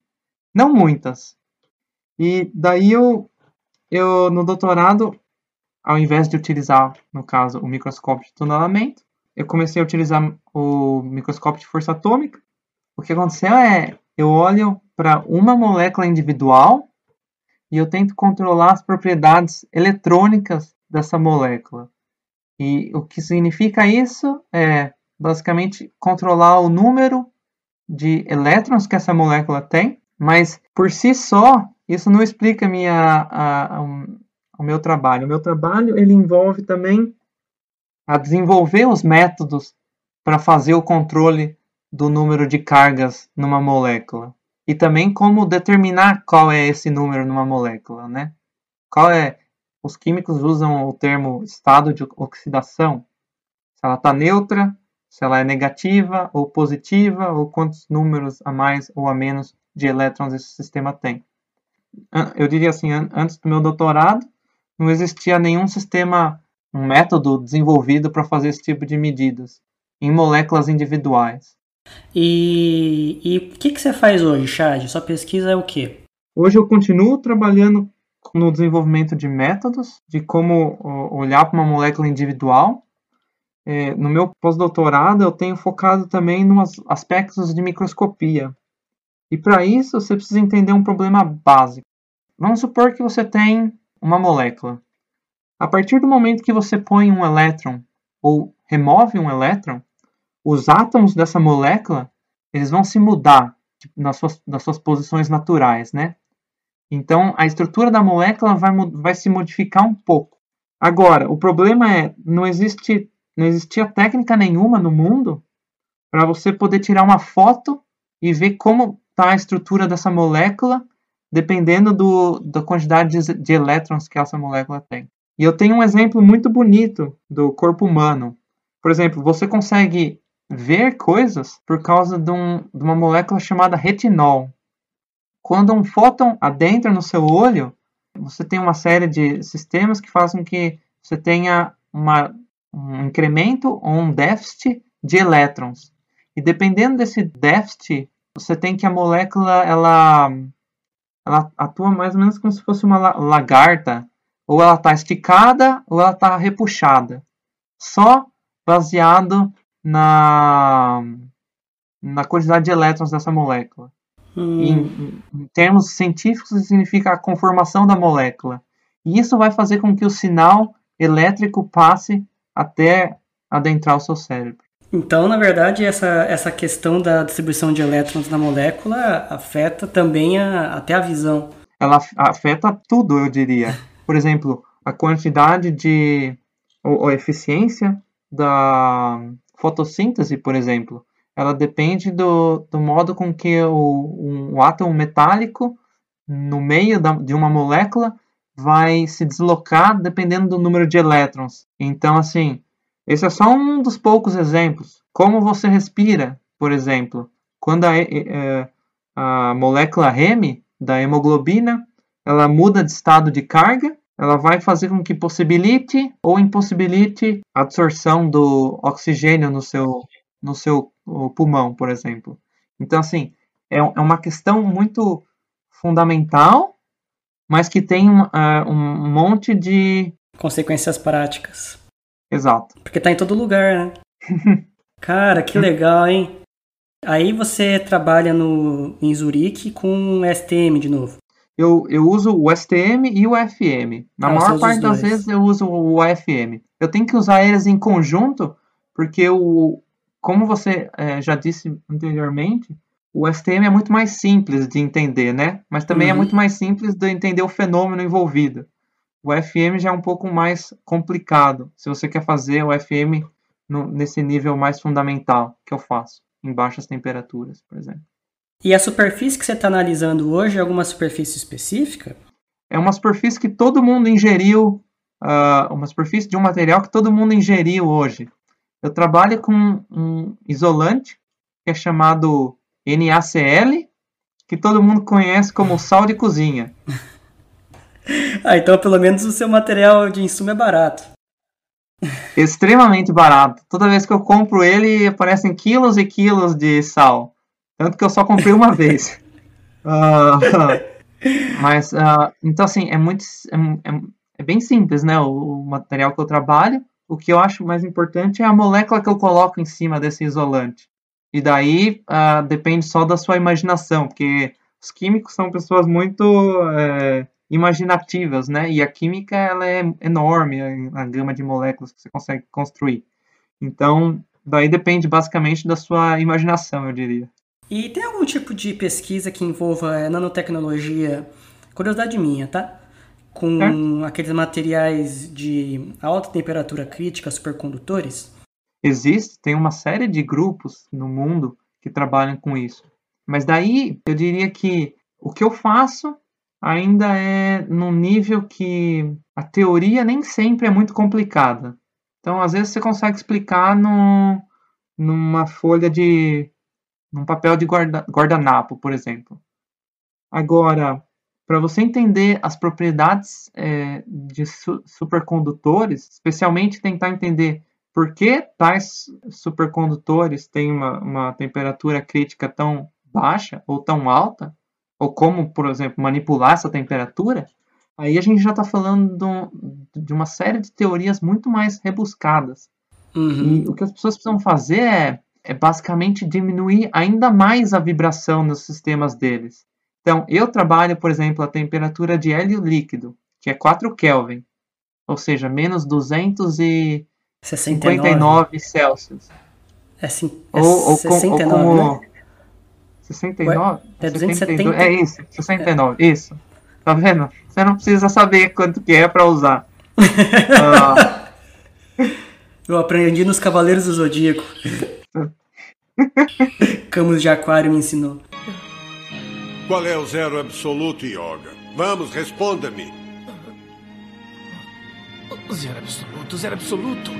não muitas. E daí eu, eu no doutorado, ao invés de utilizar, no caso, o microscópio de tunelamento, eu comecei a utilizar o microscópio de força atômica. O que aconteceu é, eu olho para uma molécula individual e eu tento controlar as propriedades eletrônicas dessa molécula. E o que significa isso é basicamente controlar o número de elétrons que essa molécula tem, mas por si só isso não explica minha, a, a, um, o meu trabalho. O meu trabalho ele envolve também a desenvolver os métodos para fazer o controle do número de cargas numa molécula. E também como determinar qual é esse número numa molécula, né? Qual é? Os químicos usam o termo estado de oxidação. Se ela está neutra, se ela é negativa ou positiva, ou quantos números a mais ou a menos de elétrons esse sistema tem. Eu diria assim, antes do meu doutorado, não existia nenhum sistema, um método desenvolvido para fazer esse tipo de medidas em moléculas individuais. E, o que, que você faz hoje, Chad? Sua pesquisa é o quê? Hoje eu continuo trabalhando no desenvolvimento de métodos, de como olhar para uma molécula individual. É, no meu pós-doutorado, eu tenho focado também nos aspectos de microscopia. E para isso, você precisa entender um problema básico. Vamos supor que você tem uma molécula. A partir do momento que você põe um elétron ou remove um elétron, os átomos dessa molécula eles vão se mudar tipo, nas suas, nas suas posições naturais, né? Então, a estrutura da molécula vai, vai se modificar um pouco. Agora, o problema é, não existe, não existia técnica nenhuma no mundo para você poder tirar uma foto e ver como está a estrutura dessa molécula, dependendo do, da quantidade de, de elétrons que essa molécula tem. E eu tenho um exemplo muito bonito do corpo humano. Por exemplo, você consegue ver coisas por causa de, um, de uma molécula chamada retinol. Quando um fóton adentra no seu olho, você tem uma série de sistemas que fazem que você tenha uma, um incremento ou um déficit de elétrons. E dependendo desse déficit, você tem que a molécula ela, ela atua mais ou menos como se fosse uma lagarta. Ou ela está esticada ou ela está repuxada. Só baseado na, na quantidade de elétrons dessa molécula. Hum. Em, em, termos científicos, significa a conformação da molécula. E isso vai fazer com que o sinal elétrico passe até adentrar o seu cérebro. Então, na verdade, essa, essa questão da distribuição de elétrons na molécula afeta também a, até a visão. Ela afeta tudo, eu diria. Por exemplo, a quantidade de. ou, ou eficiência da, fotossíntese, por exemplo, ela depende do, do modo com que o, um, átomo metálico no meio da, de uma molécula vai se deslocar dependendo do número de elétrons. Então, assim, esse é só um dos poucos exemplos. Como você respira, por exemplo, quando a, é, a molécula REM da hemoglobina ela muda de estado de carga, ela vai fazer com que possibilite ou impossibilite a absorção do oxigênio no seu, no seu pulmão, por exemplo. Então, assim, é, é uma questão muito fundamental, mas que tem um, uh, um monte de. Consequências práticas. Exato. Porque tá em todo lugar, né? Cara, que legal, hein? Aí você trabalha no, em Zurique com STM de novo eu, eu uso o STM e o FM. Na maior parte das vezes eu uso o AFM. Eu tenho que usar eles em conjunto, porque o, como você é, já disse anteriormente, o STM é muito mais simples de entender, né? Mas também é uhum. é muito mais simples de entender o fenômeno envolvido. O FM já é um pouco mais complicado, se você quer fazer o FM no, nesse nível mais fundamental que eu faço, em baixas temperaturas, por exemplo. E a superfície que você está analisando hoje é alguma superfície específica? É uma superfície que todo mundo ingeriu, uh, uma superfície de um material que todo mundo ingeriu hoje. Eu trabalho com um isolante que é chamado NaCl, que todo mundo conhece como sal de cozinha. ah, então pelo menos o seu material de insumo é barato. Extremamente barato. Toda vez que eu compro ele, aparecem quilos e quilos de sal. Tanto que eu só comprei uma vez. Uh, mas, uh, então, assim, é muito. É, é, é bem simples, né? O, o, material que eu trabalho. O que eu acho mais importante é a molécula que eu coloco em cima desse isolante. E daí uh, depende só da sua imaginação, porque os químicos são pessoas muito é, imaginativas, né? E a química ela é enorme, a, a gama de moléculas que você consegue construir. Então, daí depende basicamente da sua imaginação, eu diria. E tem algum tipo de pesquisa que envolva é, nanotecnologia, curiosidade minha, tá? Com é. aqueles materiais de alta temperatura crítica, supercondutores? Existe, tem uma série de grupos no mundo que trabalham com isso. Mas daí eu diria que o que eu faço ainda é num nível que a teoria nem sempre é muito complicada. Então, às vezes, você consegue explicar no, numa folha de. Num papel de guarda, guardanapo, por exemplo. Agora, para você entender as propriedades é, de su supercondutores, especialmente tentar entender por que tais supercondutores têm uma, uma temperatura crítica tão baixa ou tão alta, ou como, por exemplo, manipular essa temperatura, aí a gente já está falando de uma série de teorias muito mais rebuscadas. Uhum. E o que as pessoas precisam fazer é, é basicamente diminuir ainda mais a vibração nos sistemas deles. Então, eu trabalho, por exemplo, a temperatura de hélio líquido, que é 4 Kelvin, ou seja, menos 259 Celsius. É, sim, é ou, ou, 69, ou como, né? 69? É 270. É isso, 69, é. isso. Tá vendo? Você não precisa saber quanto que é para usar. uh... Eu aprendi nos Cavaleiros do Zodíaco. Camus de Aquário me ensinou. Qual é o zero absoluto, Yoga? Vamos, responda-me. Zero absoluto, zero absoluto.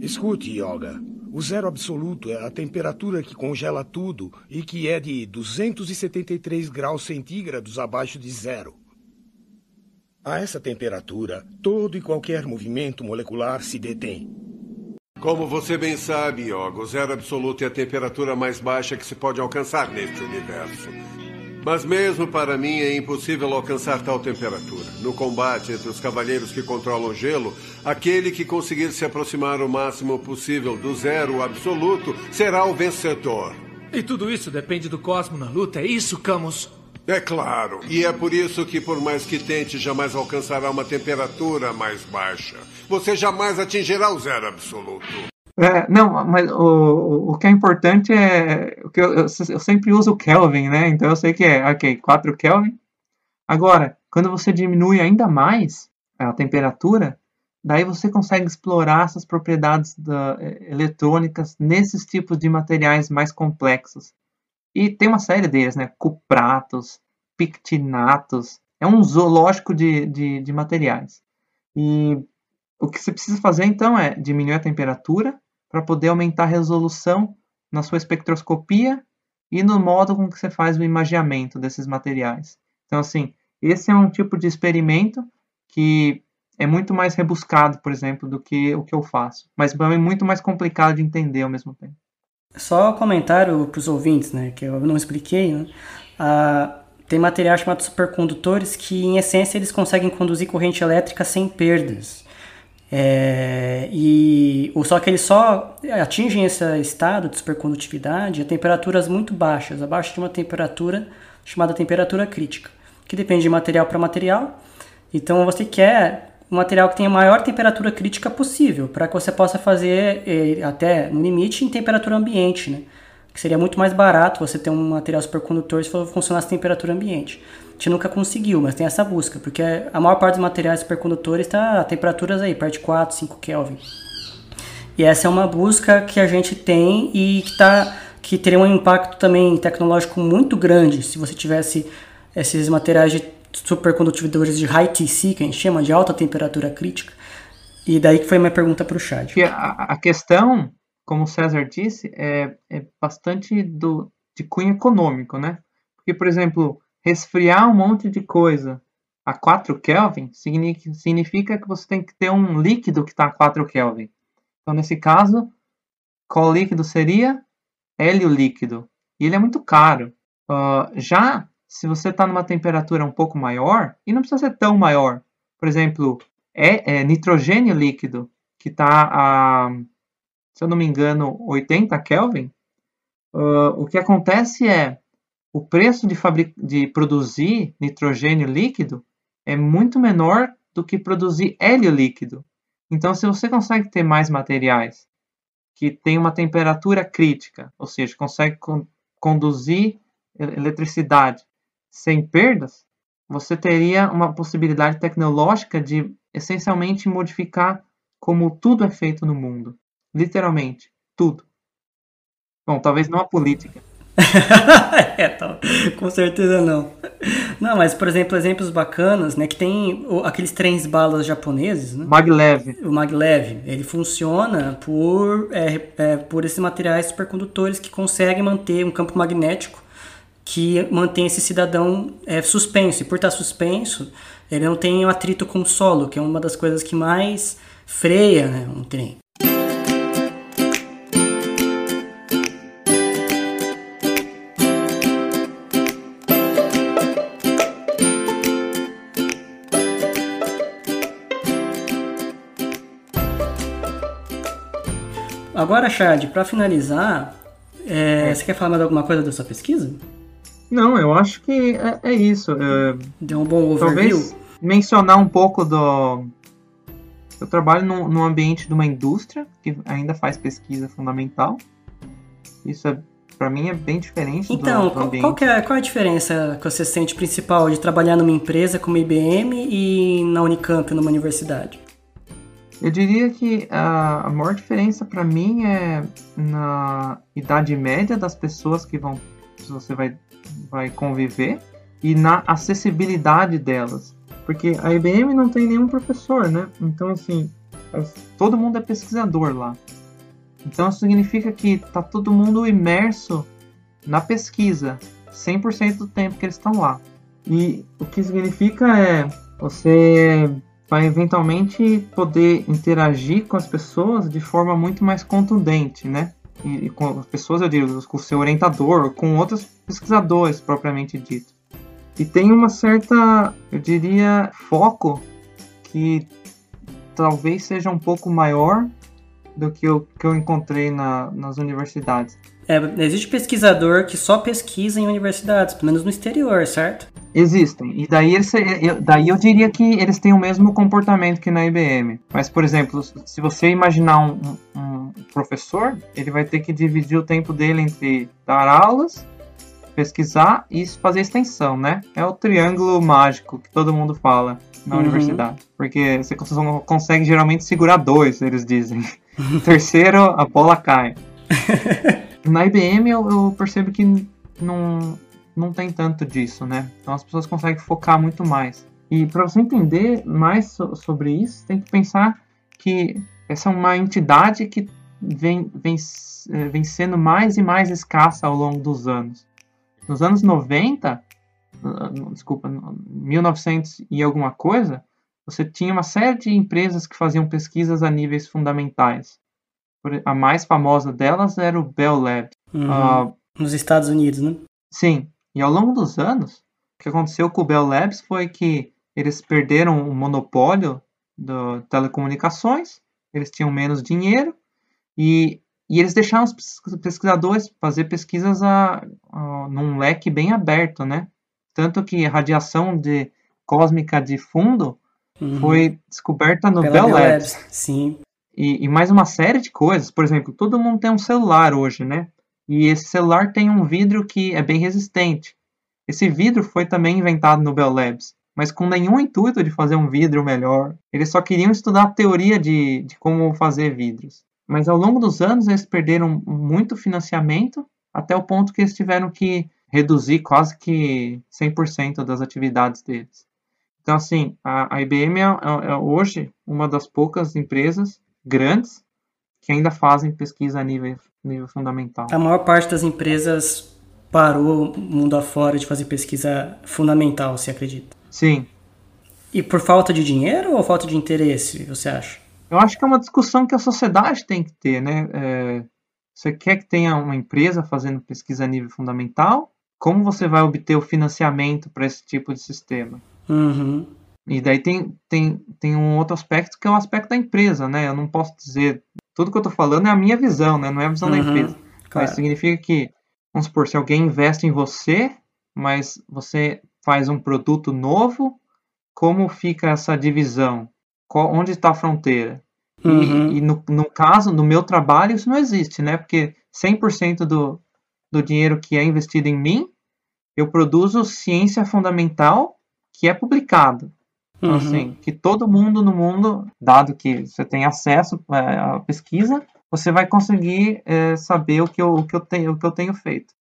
Escute, Yoga. O zero absoluto é a temperatura que congela tudo e que é de 273 graus centígrados abaixo de zero. A essa temperatura, todo e qualquer movimento molecular se detém. Como você bem sabe, Yoga, o zero absoluto é a temperatura mais baixa que se pode alcançar neste universo. Mas mesmo para mim é impossível alcançar tal temperatura. No combate entre os cavaleiros que controlam o gelo, aquele que conseguir se aproximar o máximo possível do zero absoluto será o vencedor. E tudo isso depende do cosmo na luta, é isso, Camus? É claro, e é por isso que, por mais que tente, jamais alcançará uma temperatura mais baixa. Você jamais atingirá o zero absoluto. É, não, mas o, o que é importante é. Que eu, eu, eu, sempre uso Kelvin, né? Então eu sei que é, ok, 4 Kelvin. Agora, quando você diminui ainda mais a temperatura, daí você consegue explorar essas propriedades da, é, eletrônicas nesses tipos de materiais mais complexos. E tem uma série deles, né? Cupratos, pictinatos. É um zoológico de, de, de materiais. E o que você precisa fazer então é diminuir a temperatura para poder aumentar a resolução na sua espectroscopia e no modo com que você faz o imageamento desses materiais. Então, assim, esse é um tipo de experimento que é muito mais rebuscado, por exemplo, do que o que eu faço, mas é muito mais complicado de entender ao mesmo tempo. Só um comentário para os ouvintes, né, que eu não expliquei, né? Tem materiais chamados supercondutores que, em essência, eles conseguem conduzir corrente elétrica sem perdas. É, e só que eles só atingem esse estado de supercondutividade a temperaturas muito baixas, abaixo de uma temperatura chamada temperatura crítica, que depende de material para material. Então você quer um material que tenha a maior temperatura crítica possível, para que você possa fazer eh, até no limite em temperatura ambiente, né? Que seria muito mais barato você ter um material supercondutor se for funcionasse a temperatura ambiente gente nunca conseguiu, mas tem essa busca, porque a maior parte dos materiais supercondutores está a temperaturas aí, perto de 4, 5 Kelvin. E essa é uma busca que a gente tem e que, tá, que teria um impacto também tecnológico muito grande se você tivesse esses materiais de supercondutivadores de high TC, que a gente chama de alta temperatura crítica. E daí que foi minha pergunta para o chat. A, a, questão, como o César disse, é, é bastante do, de cunho econômico, né? Porque, por exemplo, Resfriar um monte de coisa a 4 Kelvin significa que você tem que ter um líquido que está a 4 Kelvin. Então, nesse caso, qual líquido seria? Hélio líquido. E ele é muito caro. Uh, já se você está numa temperatura um pouco maior, e não precisa ser tão maior, por exemplo, é, é nitrogênio líquido, que está a, se eu não me engano, 80 Kelvin, uh, o que acontece é o preço de, de produzir nitrogênio líquido é muito menor do que produzir hélio líquido. Então, se você consegue ter mais materiais que têm uma temperatura crítica, ou seja, consegue con conduzir eletricidade sem perdas, você teria uma possibilidade tecnológica de essencialmente modificar como tudo é feito no mundo. Literalmente. Tudo. Bom, talvez não a política. é, tá, com certeza não. Não, mas, por exemplo, exemplos bacanas, né? Que tem aqueles trens balas japoneses, né? Maglev. O maglev, ele funciona por, é, é, por esses materiais supercondutores que conseguem manter um campo magnético que mantém esse cidadão é, suspenso. E por estar suspenso, ele não tem atrito com o solo, que é uma das coisas que mais freia né, um trem. Agora, Chad, para finalizar, é, você quer falar mais alguma coisa da sua pesquisa? Não, eu acho que é, é isso. É, Deu um bom overview? talvez mencionar um pouco do. Eu trabalho num, num ambiente de uma indústria que ainda faz pesquisa fundamental. Isso é, para mim é bem diferente do- Então, do, qual, ambiente. qual que é, qual é a diferença que você sente principal de trabalhar numa empresa como IBM e na Unicamp, numa universidade? Eu diria que a, a maior diferença para mim é na idade média das pessoas que vão que você vai, vai conviver e na acessibilidade delas. Porque a IBM não tem nenhum professor, né? Então, assim, as- todo mundo é pesquisador lá. Então, significa que tá todo mundo imerso na pesquisa 100% do tempo que eles estão lá. E o que significa é você vai eventualmente poder interagir com as pessoas de forma muito mais contundente, né? E, e com as pessoas, eu digo, com o seu orientador, com outros pesquisadores propriamente dito. E tem uma certa, eu diria, foco que talvez seja um pouco maior do que eu, que eu encontrei na, nas universidades. É, existe pesquisador que só pesquisa em universidades, pelo menos no exterior, certo? Existem. E daí, eles, eu, daí eu diria que eles têm o mesmo comportamento que na IBM. Mas, por exemplo, se você imaginar um, um, professor, ele vai ter que dividir o tempo dele entre dar aulas, pesquisar e fazer extensão, né? É o triângulo mágico que todo mundo fala na Uhum. universidade. Porque você consegue geralmente segurar dois, eles dizem. Terceiro, a bola cai. Na IBM eu, eu percebo que não, não tem tanto disso, né? Então as pessoas conseguem focar muito mais. E para você entender mais so- sobre isso, tem que pensar que essa é uma entidade que vem, vem, eh, vem sendo mais e mais escassa ao longo dos anos. Nos anos 90, ah, desculpa, no- 1900 e alguma coisa, você tinha uma série de empresas que faziam pesquisas a níveis fundamentais. A mais famosa delas era o Bell Labs. Uhum. Ah, Nos Estados Unidos, né? Sim, e ao longo dos anos, o que aconteceu com o Bell Labs foi que eles perderam o monopólio das telecomunicações, eles tinham menos dinheiro e, e eles deixaram os pes- pesquisadores fazer pesquisas a, a- num leque bem aberto, né? Tanto que a radiação de, cósmica de fundo Uhum. foi descoberta no Pela Bell Bell Labs. Labs, Sim. E, e mais uma série de coisas. Por exemplo, todo mundo tem um celular hoje, né? E esse celular tem um vidro que é bem resistente. Esse vidro foi também inventado no Bell Labs, mas com nenhum intuito de fazer um vidro melhor. Eles só queriam estudar a teoria de, de como fazer vidros. Mas ao longo dos anos eles perderam muito financiamento, até o ponto que eles tiveram que reduzir quase que 100% das atividades deles. Então, assim, a, IBM é, é- é hoje uma das poucas empresas grandes que ainda fazem pesquisa a nível, nível fundamental. A maior parte das empresas parou mundo afora de fazer pesquisa fundamental, você acredita? Sim, E por falta de dinheiro ou falta de interesse, você acha? eu acho que é uma discussão que a sociedade tem que ter, né? É, você quer que tenha uma empresa fazendo pesquisa a nível fundamental? Como você vai obter o financiamento para esse tipo de sistema? Uhum. E daí tem, tem, tem um outro aspecto que é o aspecto da empresa, né? Eu não posso dizer. Tudo que eu estou falando é a minha visão, né? Não é a visão da Uhum, empresa. claro. Mas significa que, vamos supor, se alguém investe em você, mas você faz um produto novo, como fica essa divisão? Qual- onde está a fronteira? E- Uhum. E, no, no caso, no meu trabalho, isso não existe, né? Porque 100% do, do dinheiro que é investido em mim, eu produzo ciência fundamental que é publicado. Então, Uhum. assim, que todo mundo no mundo, dado que você tem acesso é, à pesquisa, você vai conseguir é, saber o que, eu, o, que eu tenho, o que eu tenho feito.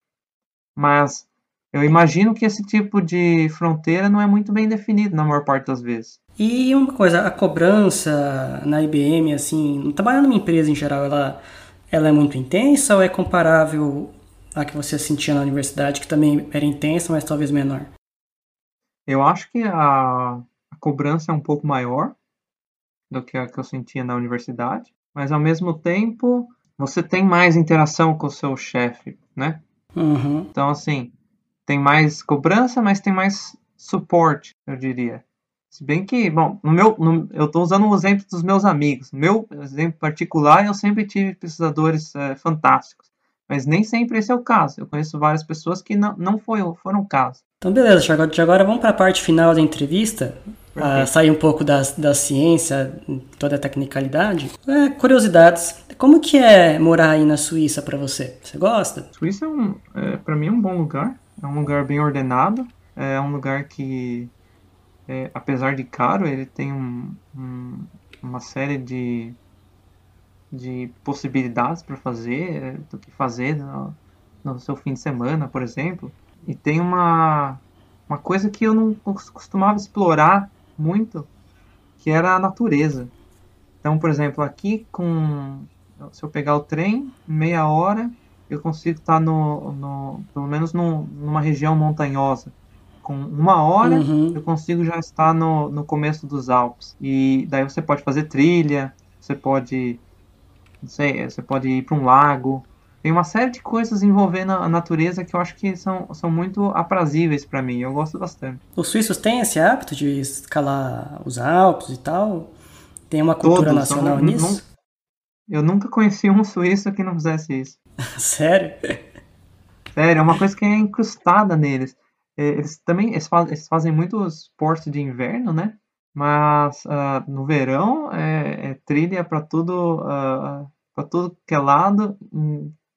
Mas eu imagino que esse tipo de fronteira não é muito bem definido na maior parte das vezes. E uma coisa, a cobrança na IBM, assim, trabalhando numa empresa em geral, ela, ela é muito intensa ou é comparável à que você sentia na universidade, que também era intensa, mas talvez menor? Eu acho que a, a cobrança é um pouco maior do que a que eu sentia na universidade, mas ao mesmo tempo você tem mais interação com o seu chefe, né? Uhum. Então, assim, tem mais cobrança, mas tem mais suporte, eu diria. Se bem que, bom, no meu, no, eu estou usando o exemplo dos meus amigos. Meu exemplo particular, eu sempre tive pesquisadores é, fantásticos. Mas nem sempre esse é o caso. Eu conheço várias pessoas que não, não foi, foram o caso. Então, beleza, Thiago. Agora vamos para a parte final da entrevista. Uh, sair um pouco da, da ciência, toda a tecnicalidade. É, curiosidades. Como que é morar aí na Suíça para você? Você gosta? Suíça é, um, é, para mim, é um bom lugar. É um lugar bem ordenado. É um lugar que é, apesar de caro, ele tem um, um, uma série de, de possibilidades para fazer, é, do que fazer no, no, seu fim de semana, por exemplo. E tem uma, uma coisa que eu não costumava explorar muito, que era a natureza. Então, por exemplo, aqui com se eu pegar o trem, meia hora, eu consigo estar no, no pelo menos no, numa região montanhosa com uma hora uhum. eu consigo já estar no, no começo dos Alpes. E daí você pode fazer trilha, você pode. Não sei, você pode ir para um lago. Tem uma série de coisas envolvendo a natureza que eu acho que são, são muito aprazíveis para mim. Eu gosto bastante. Os suíços têm esse hábito de escalar os Alpes e tal? Tem uma cultura Todos, nacional não, nisso? Eu nunca conheci um suíço que não fizesse isso. Sério? Sério, é uma coisa que é incrustada neles. É, eles também eles fazem, eles fazem muitos esportes de inverno, né? Mas uh, no verão é, é trilha para tudo, uh, para tudo que é lado.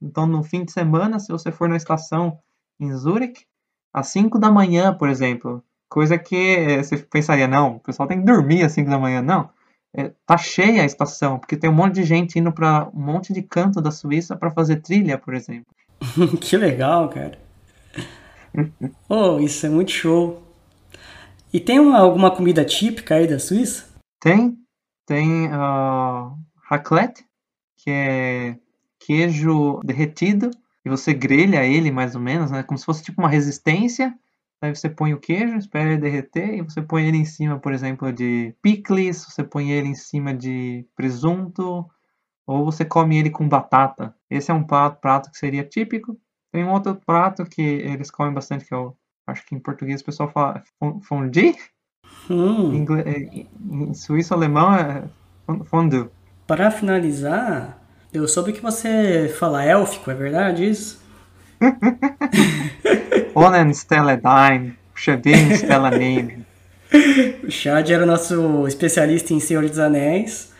Então, no fim de semana, se você for na estação em Zurich, às 5 da manhã, por exemplo, coisa que eh, você pensaria, não, o pessoal tem que dormir às 5 da manhã. Não, é, tá cheia a estação, porque tem um monte de gente indo para um monte de canto da Suíça para fazer trilha, por exemplo. que legal, cara oh, isso é muito show. E tem uma, alguma comida típica aí da Suíça? Tem. Tem uh, raclette, que é queijo derretido e você grelha ele mais ou menos, né? Como se fosse tipo uma resistência. Aí você põe o queijo, espera ele derreter e você põe ele em cima, por exemplo, de picles, você põe ele em cima de presunto, ou você come ele com batata. Esse é um prato, prato que seria típico. Tem um outro prato que eles comem bastante, que eu acho que em português o pessoal fala fondue. Hum. Em, é, em suíço alemão é fondue. Para finalizar, eu soube que você fala élfico, é verdade isso? Onen Stelladine, Shabin Stellanine. O Chad era o nosso especialista em Senhor dos Anéis.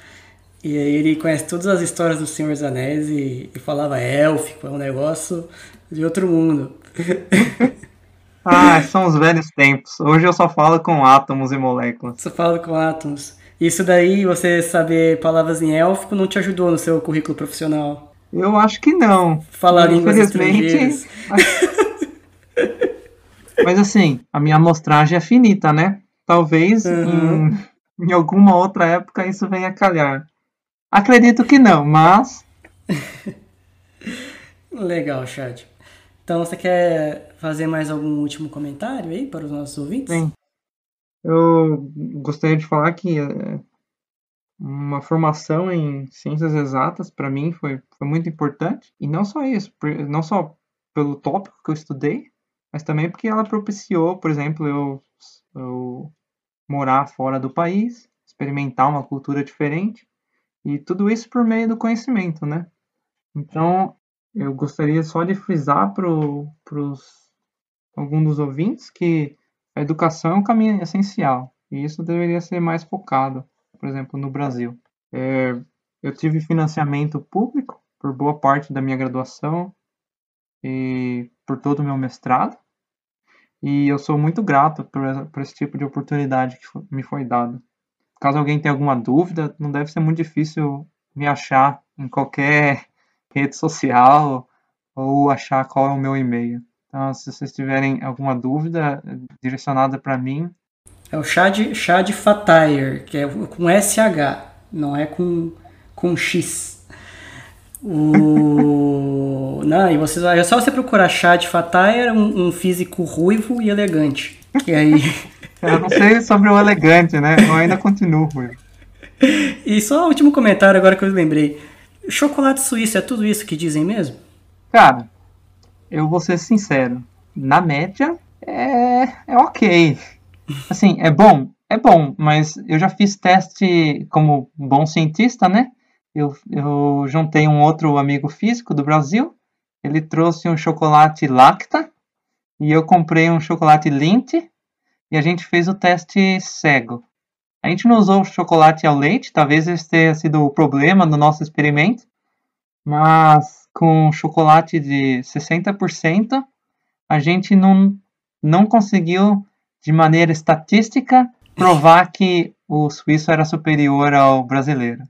E aí ele conhece todas as histórias do Senhor dos Anéis e, e falava élfico, é um negócio de outro mundo. ah, são os velhos tempos. Hoje eu só falo com átomos e moléculas. Só falo com átomos. Isso daí, você saber palavras em élfico, não te ajudou no seu currículo profissional? Eu acho que não. Falar línguas estrangeiras. Mas assim, a minha amostragem é finita, né? Talvez uhum. em, em alguma outra época isso venha a calhar. Acredito que não, mas. Legal, Chad. Então você quer fazer mais algum último comentário aí para os nossos ouvintes? Sim. Eu gostaria de falar que é, uma formação em ciências exatas para mim foi, foi muito importante. E não só isso, não só pelo tópico que eu estudei, mas também porque ela propiciou, por exemplo, eu, eu morar fora do país, experimentar uma cultura diferente e tudo isso por meio do conhecimento, né? Então, eu gostaria só de frisar para alguns dos ouvintes que a educação é um caminho essencial e isso deveria ser mais focado, por exemplo, no Brasil. É, eu tive financiamento público por boa parte da minha graduação e por todo o meu mestrado e eu sou muito grato por, por esse tipo de oportunidade que me foi dado. Caso alguém tenha alguma dúvida, não deve ser muito difícil me achar em qualquer rede social ou achar qual é o meu e-mail. Então, se vocês tiverem alguma dúvida direcionada para mim. É o Chad, Chad Fatire, que é com SH, não é com, com X. O... não, e vocês, é só você procurar Chad Fatire, um, um físico ruivo e elegante. Que aí. Eu não sei sobre o elegante, né? Eu ainda continuo ruivo. E só o último comentário agora que eu lembrei. Chocolate suíço é tudo isso que dizem mesmo? Cara, eu vou ser sincero. Na média, é, é ok. Assim, é bom? É bom, mas eu já fiz teste como bom cientista, né? Eu, eu juntei um outro amigo físico do Brasil. Ele trouxe um chocolate Lacta e eu comprei um chocolate Lindt e a gente fez o teste cego. A gente não usou chocolate ao leite, talvez esse tenha sido o problema no nosso experimento, mas com chocolate de 60%, a gente não, não conseguiu, de maneira estatística, provar que o suíço era superior ao brasileiro.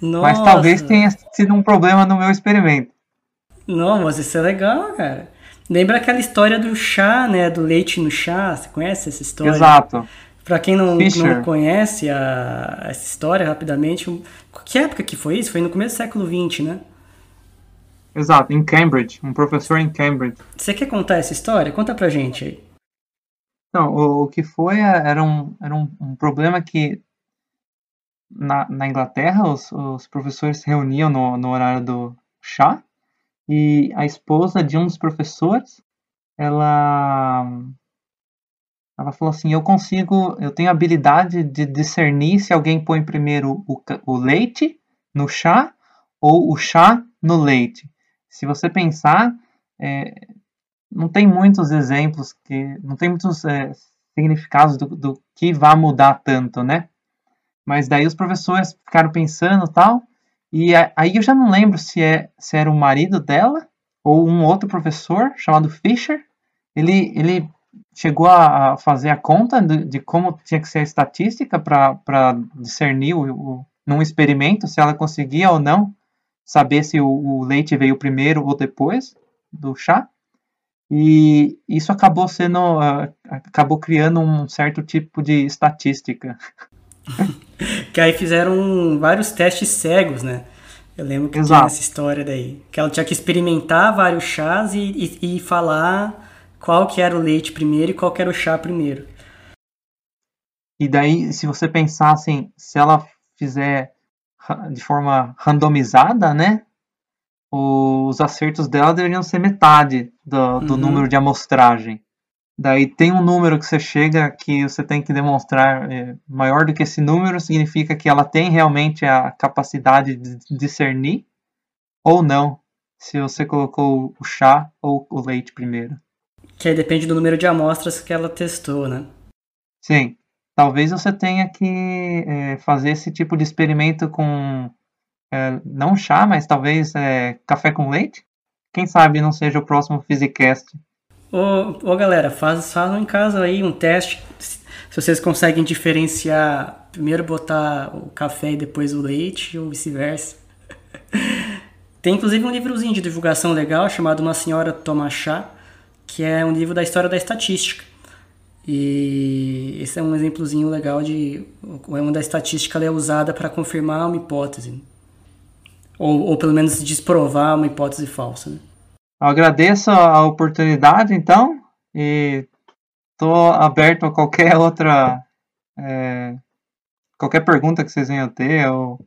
Nossa. Mas talvez tenha sido um problema no meu experimento. Não, mas isso é legal, cara. Lembra aquela história do chá, né? Do leite no chá. Você conhece essa história? Exato. Para quem não, não conhece a, essa história, rapidamente, que época que foi isso? Foi no começo do século XX, né? Exato, em Cambridge, um professor em Cambridge. Você quer contar essa história? Conta pra gente aí. Não, o, o que foi é, era um, era um, um problema que na, na Inglaterra os, os professores se reuniam no, no horário do chá e a esposa de um dos professores ela ela falou assim: Eu consigo, eu tenho a habilidade de discernir se alguém põe primeiro o, o leite no chá ou o chá no leite. Se você pensar, é, não tem muitos exemplos que, não tem muitos é, significados do, do que vai mudar tanto, né? Mas daí os professores ficaram pensando tal, e aí eu já não lembro se, é, se era o marido dela ou um outro professor chamado Fisher. Ele, ele chegou a fazer a conta de, de como tinha que ser a estatística para discernir o, o, num experimento se ela conseguia ou não saber se o, o, leite veio primeiro ou depois do chá. E isso acabou sendo, uh, acabou criando um certo tipo de estatística. que aí fizeram vários testes cegos, né? Eu lembro que Exato. tinha essa história daí. Que ela tinha que experimentar vários chás e, e, e falar qual que era o leite primeiro e qual que era o chá primeiro. E daí, se você pensar assim, se ela fizer de forma randomizada, né? Os acertos dela deveriam ser metade do, do uhum. número de amostragem. Daí tem um número que você chega que você tem que demonstrar é, maior do que esse número, significa que ela tem realmente a capacidade de discernir ou não se você colocou o chá ou o leite primeiro. Que aí depende do número de amostras que ela testou, né? Sim. Talvez você tenha que é, fazer esse tipo de experimento com é, não chá, mas talvez é, café com leite. Quem sabe não seja o próximo Physicast. Ô, ô galera, faz, façam em casa aí um teste. Se vocês conseguem diferenciar, primeiro botar o café e depois o leite, ou vice-versa. Tem inclusive um livrozinho de divulgação legal chamado Uma Senhora Toma Chá, que é um livro da história da estatística. E esse é um exemplozinho legal de uma da estatística é usada para confirmar uma hipótese. Ou, ou pelo menos desprovar uma hipótese falsa. Né? Eu agradeço a oportunidade, então, e estou aberto a qualquer outra. É, qualquer pergunta que vocês venham ter, ou,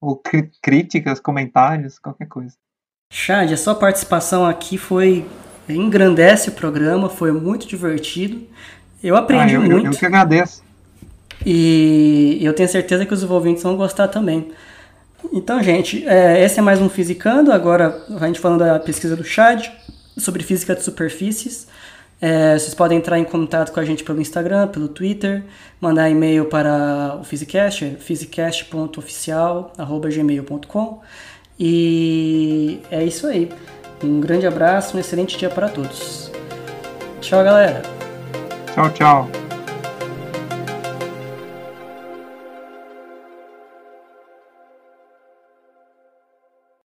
ou críticas, comentários, qualquer coisa. Chad, a sua participação aqui foi engrandece o programa, foi muito divertido. Eu aprendi ah, eu, muito. Eu, eu que agradeço. E eu tenho certeza que os ouvintes vão gostar também. Então, gente, é, esse é mais um Fisicando. Agora a gente falando da pesquisa do Chad sobre física de superfícies. É, vocês podem entrar em contato com a gente pelo Instagram, pelo Twitter, mandar e-mail para o Physicast, physicast.oficial.gmail.com. E é isso aí. Um grande abraço, um excelente dia para todos. Tchau, galera. Tchau, tchau.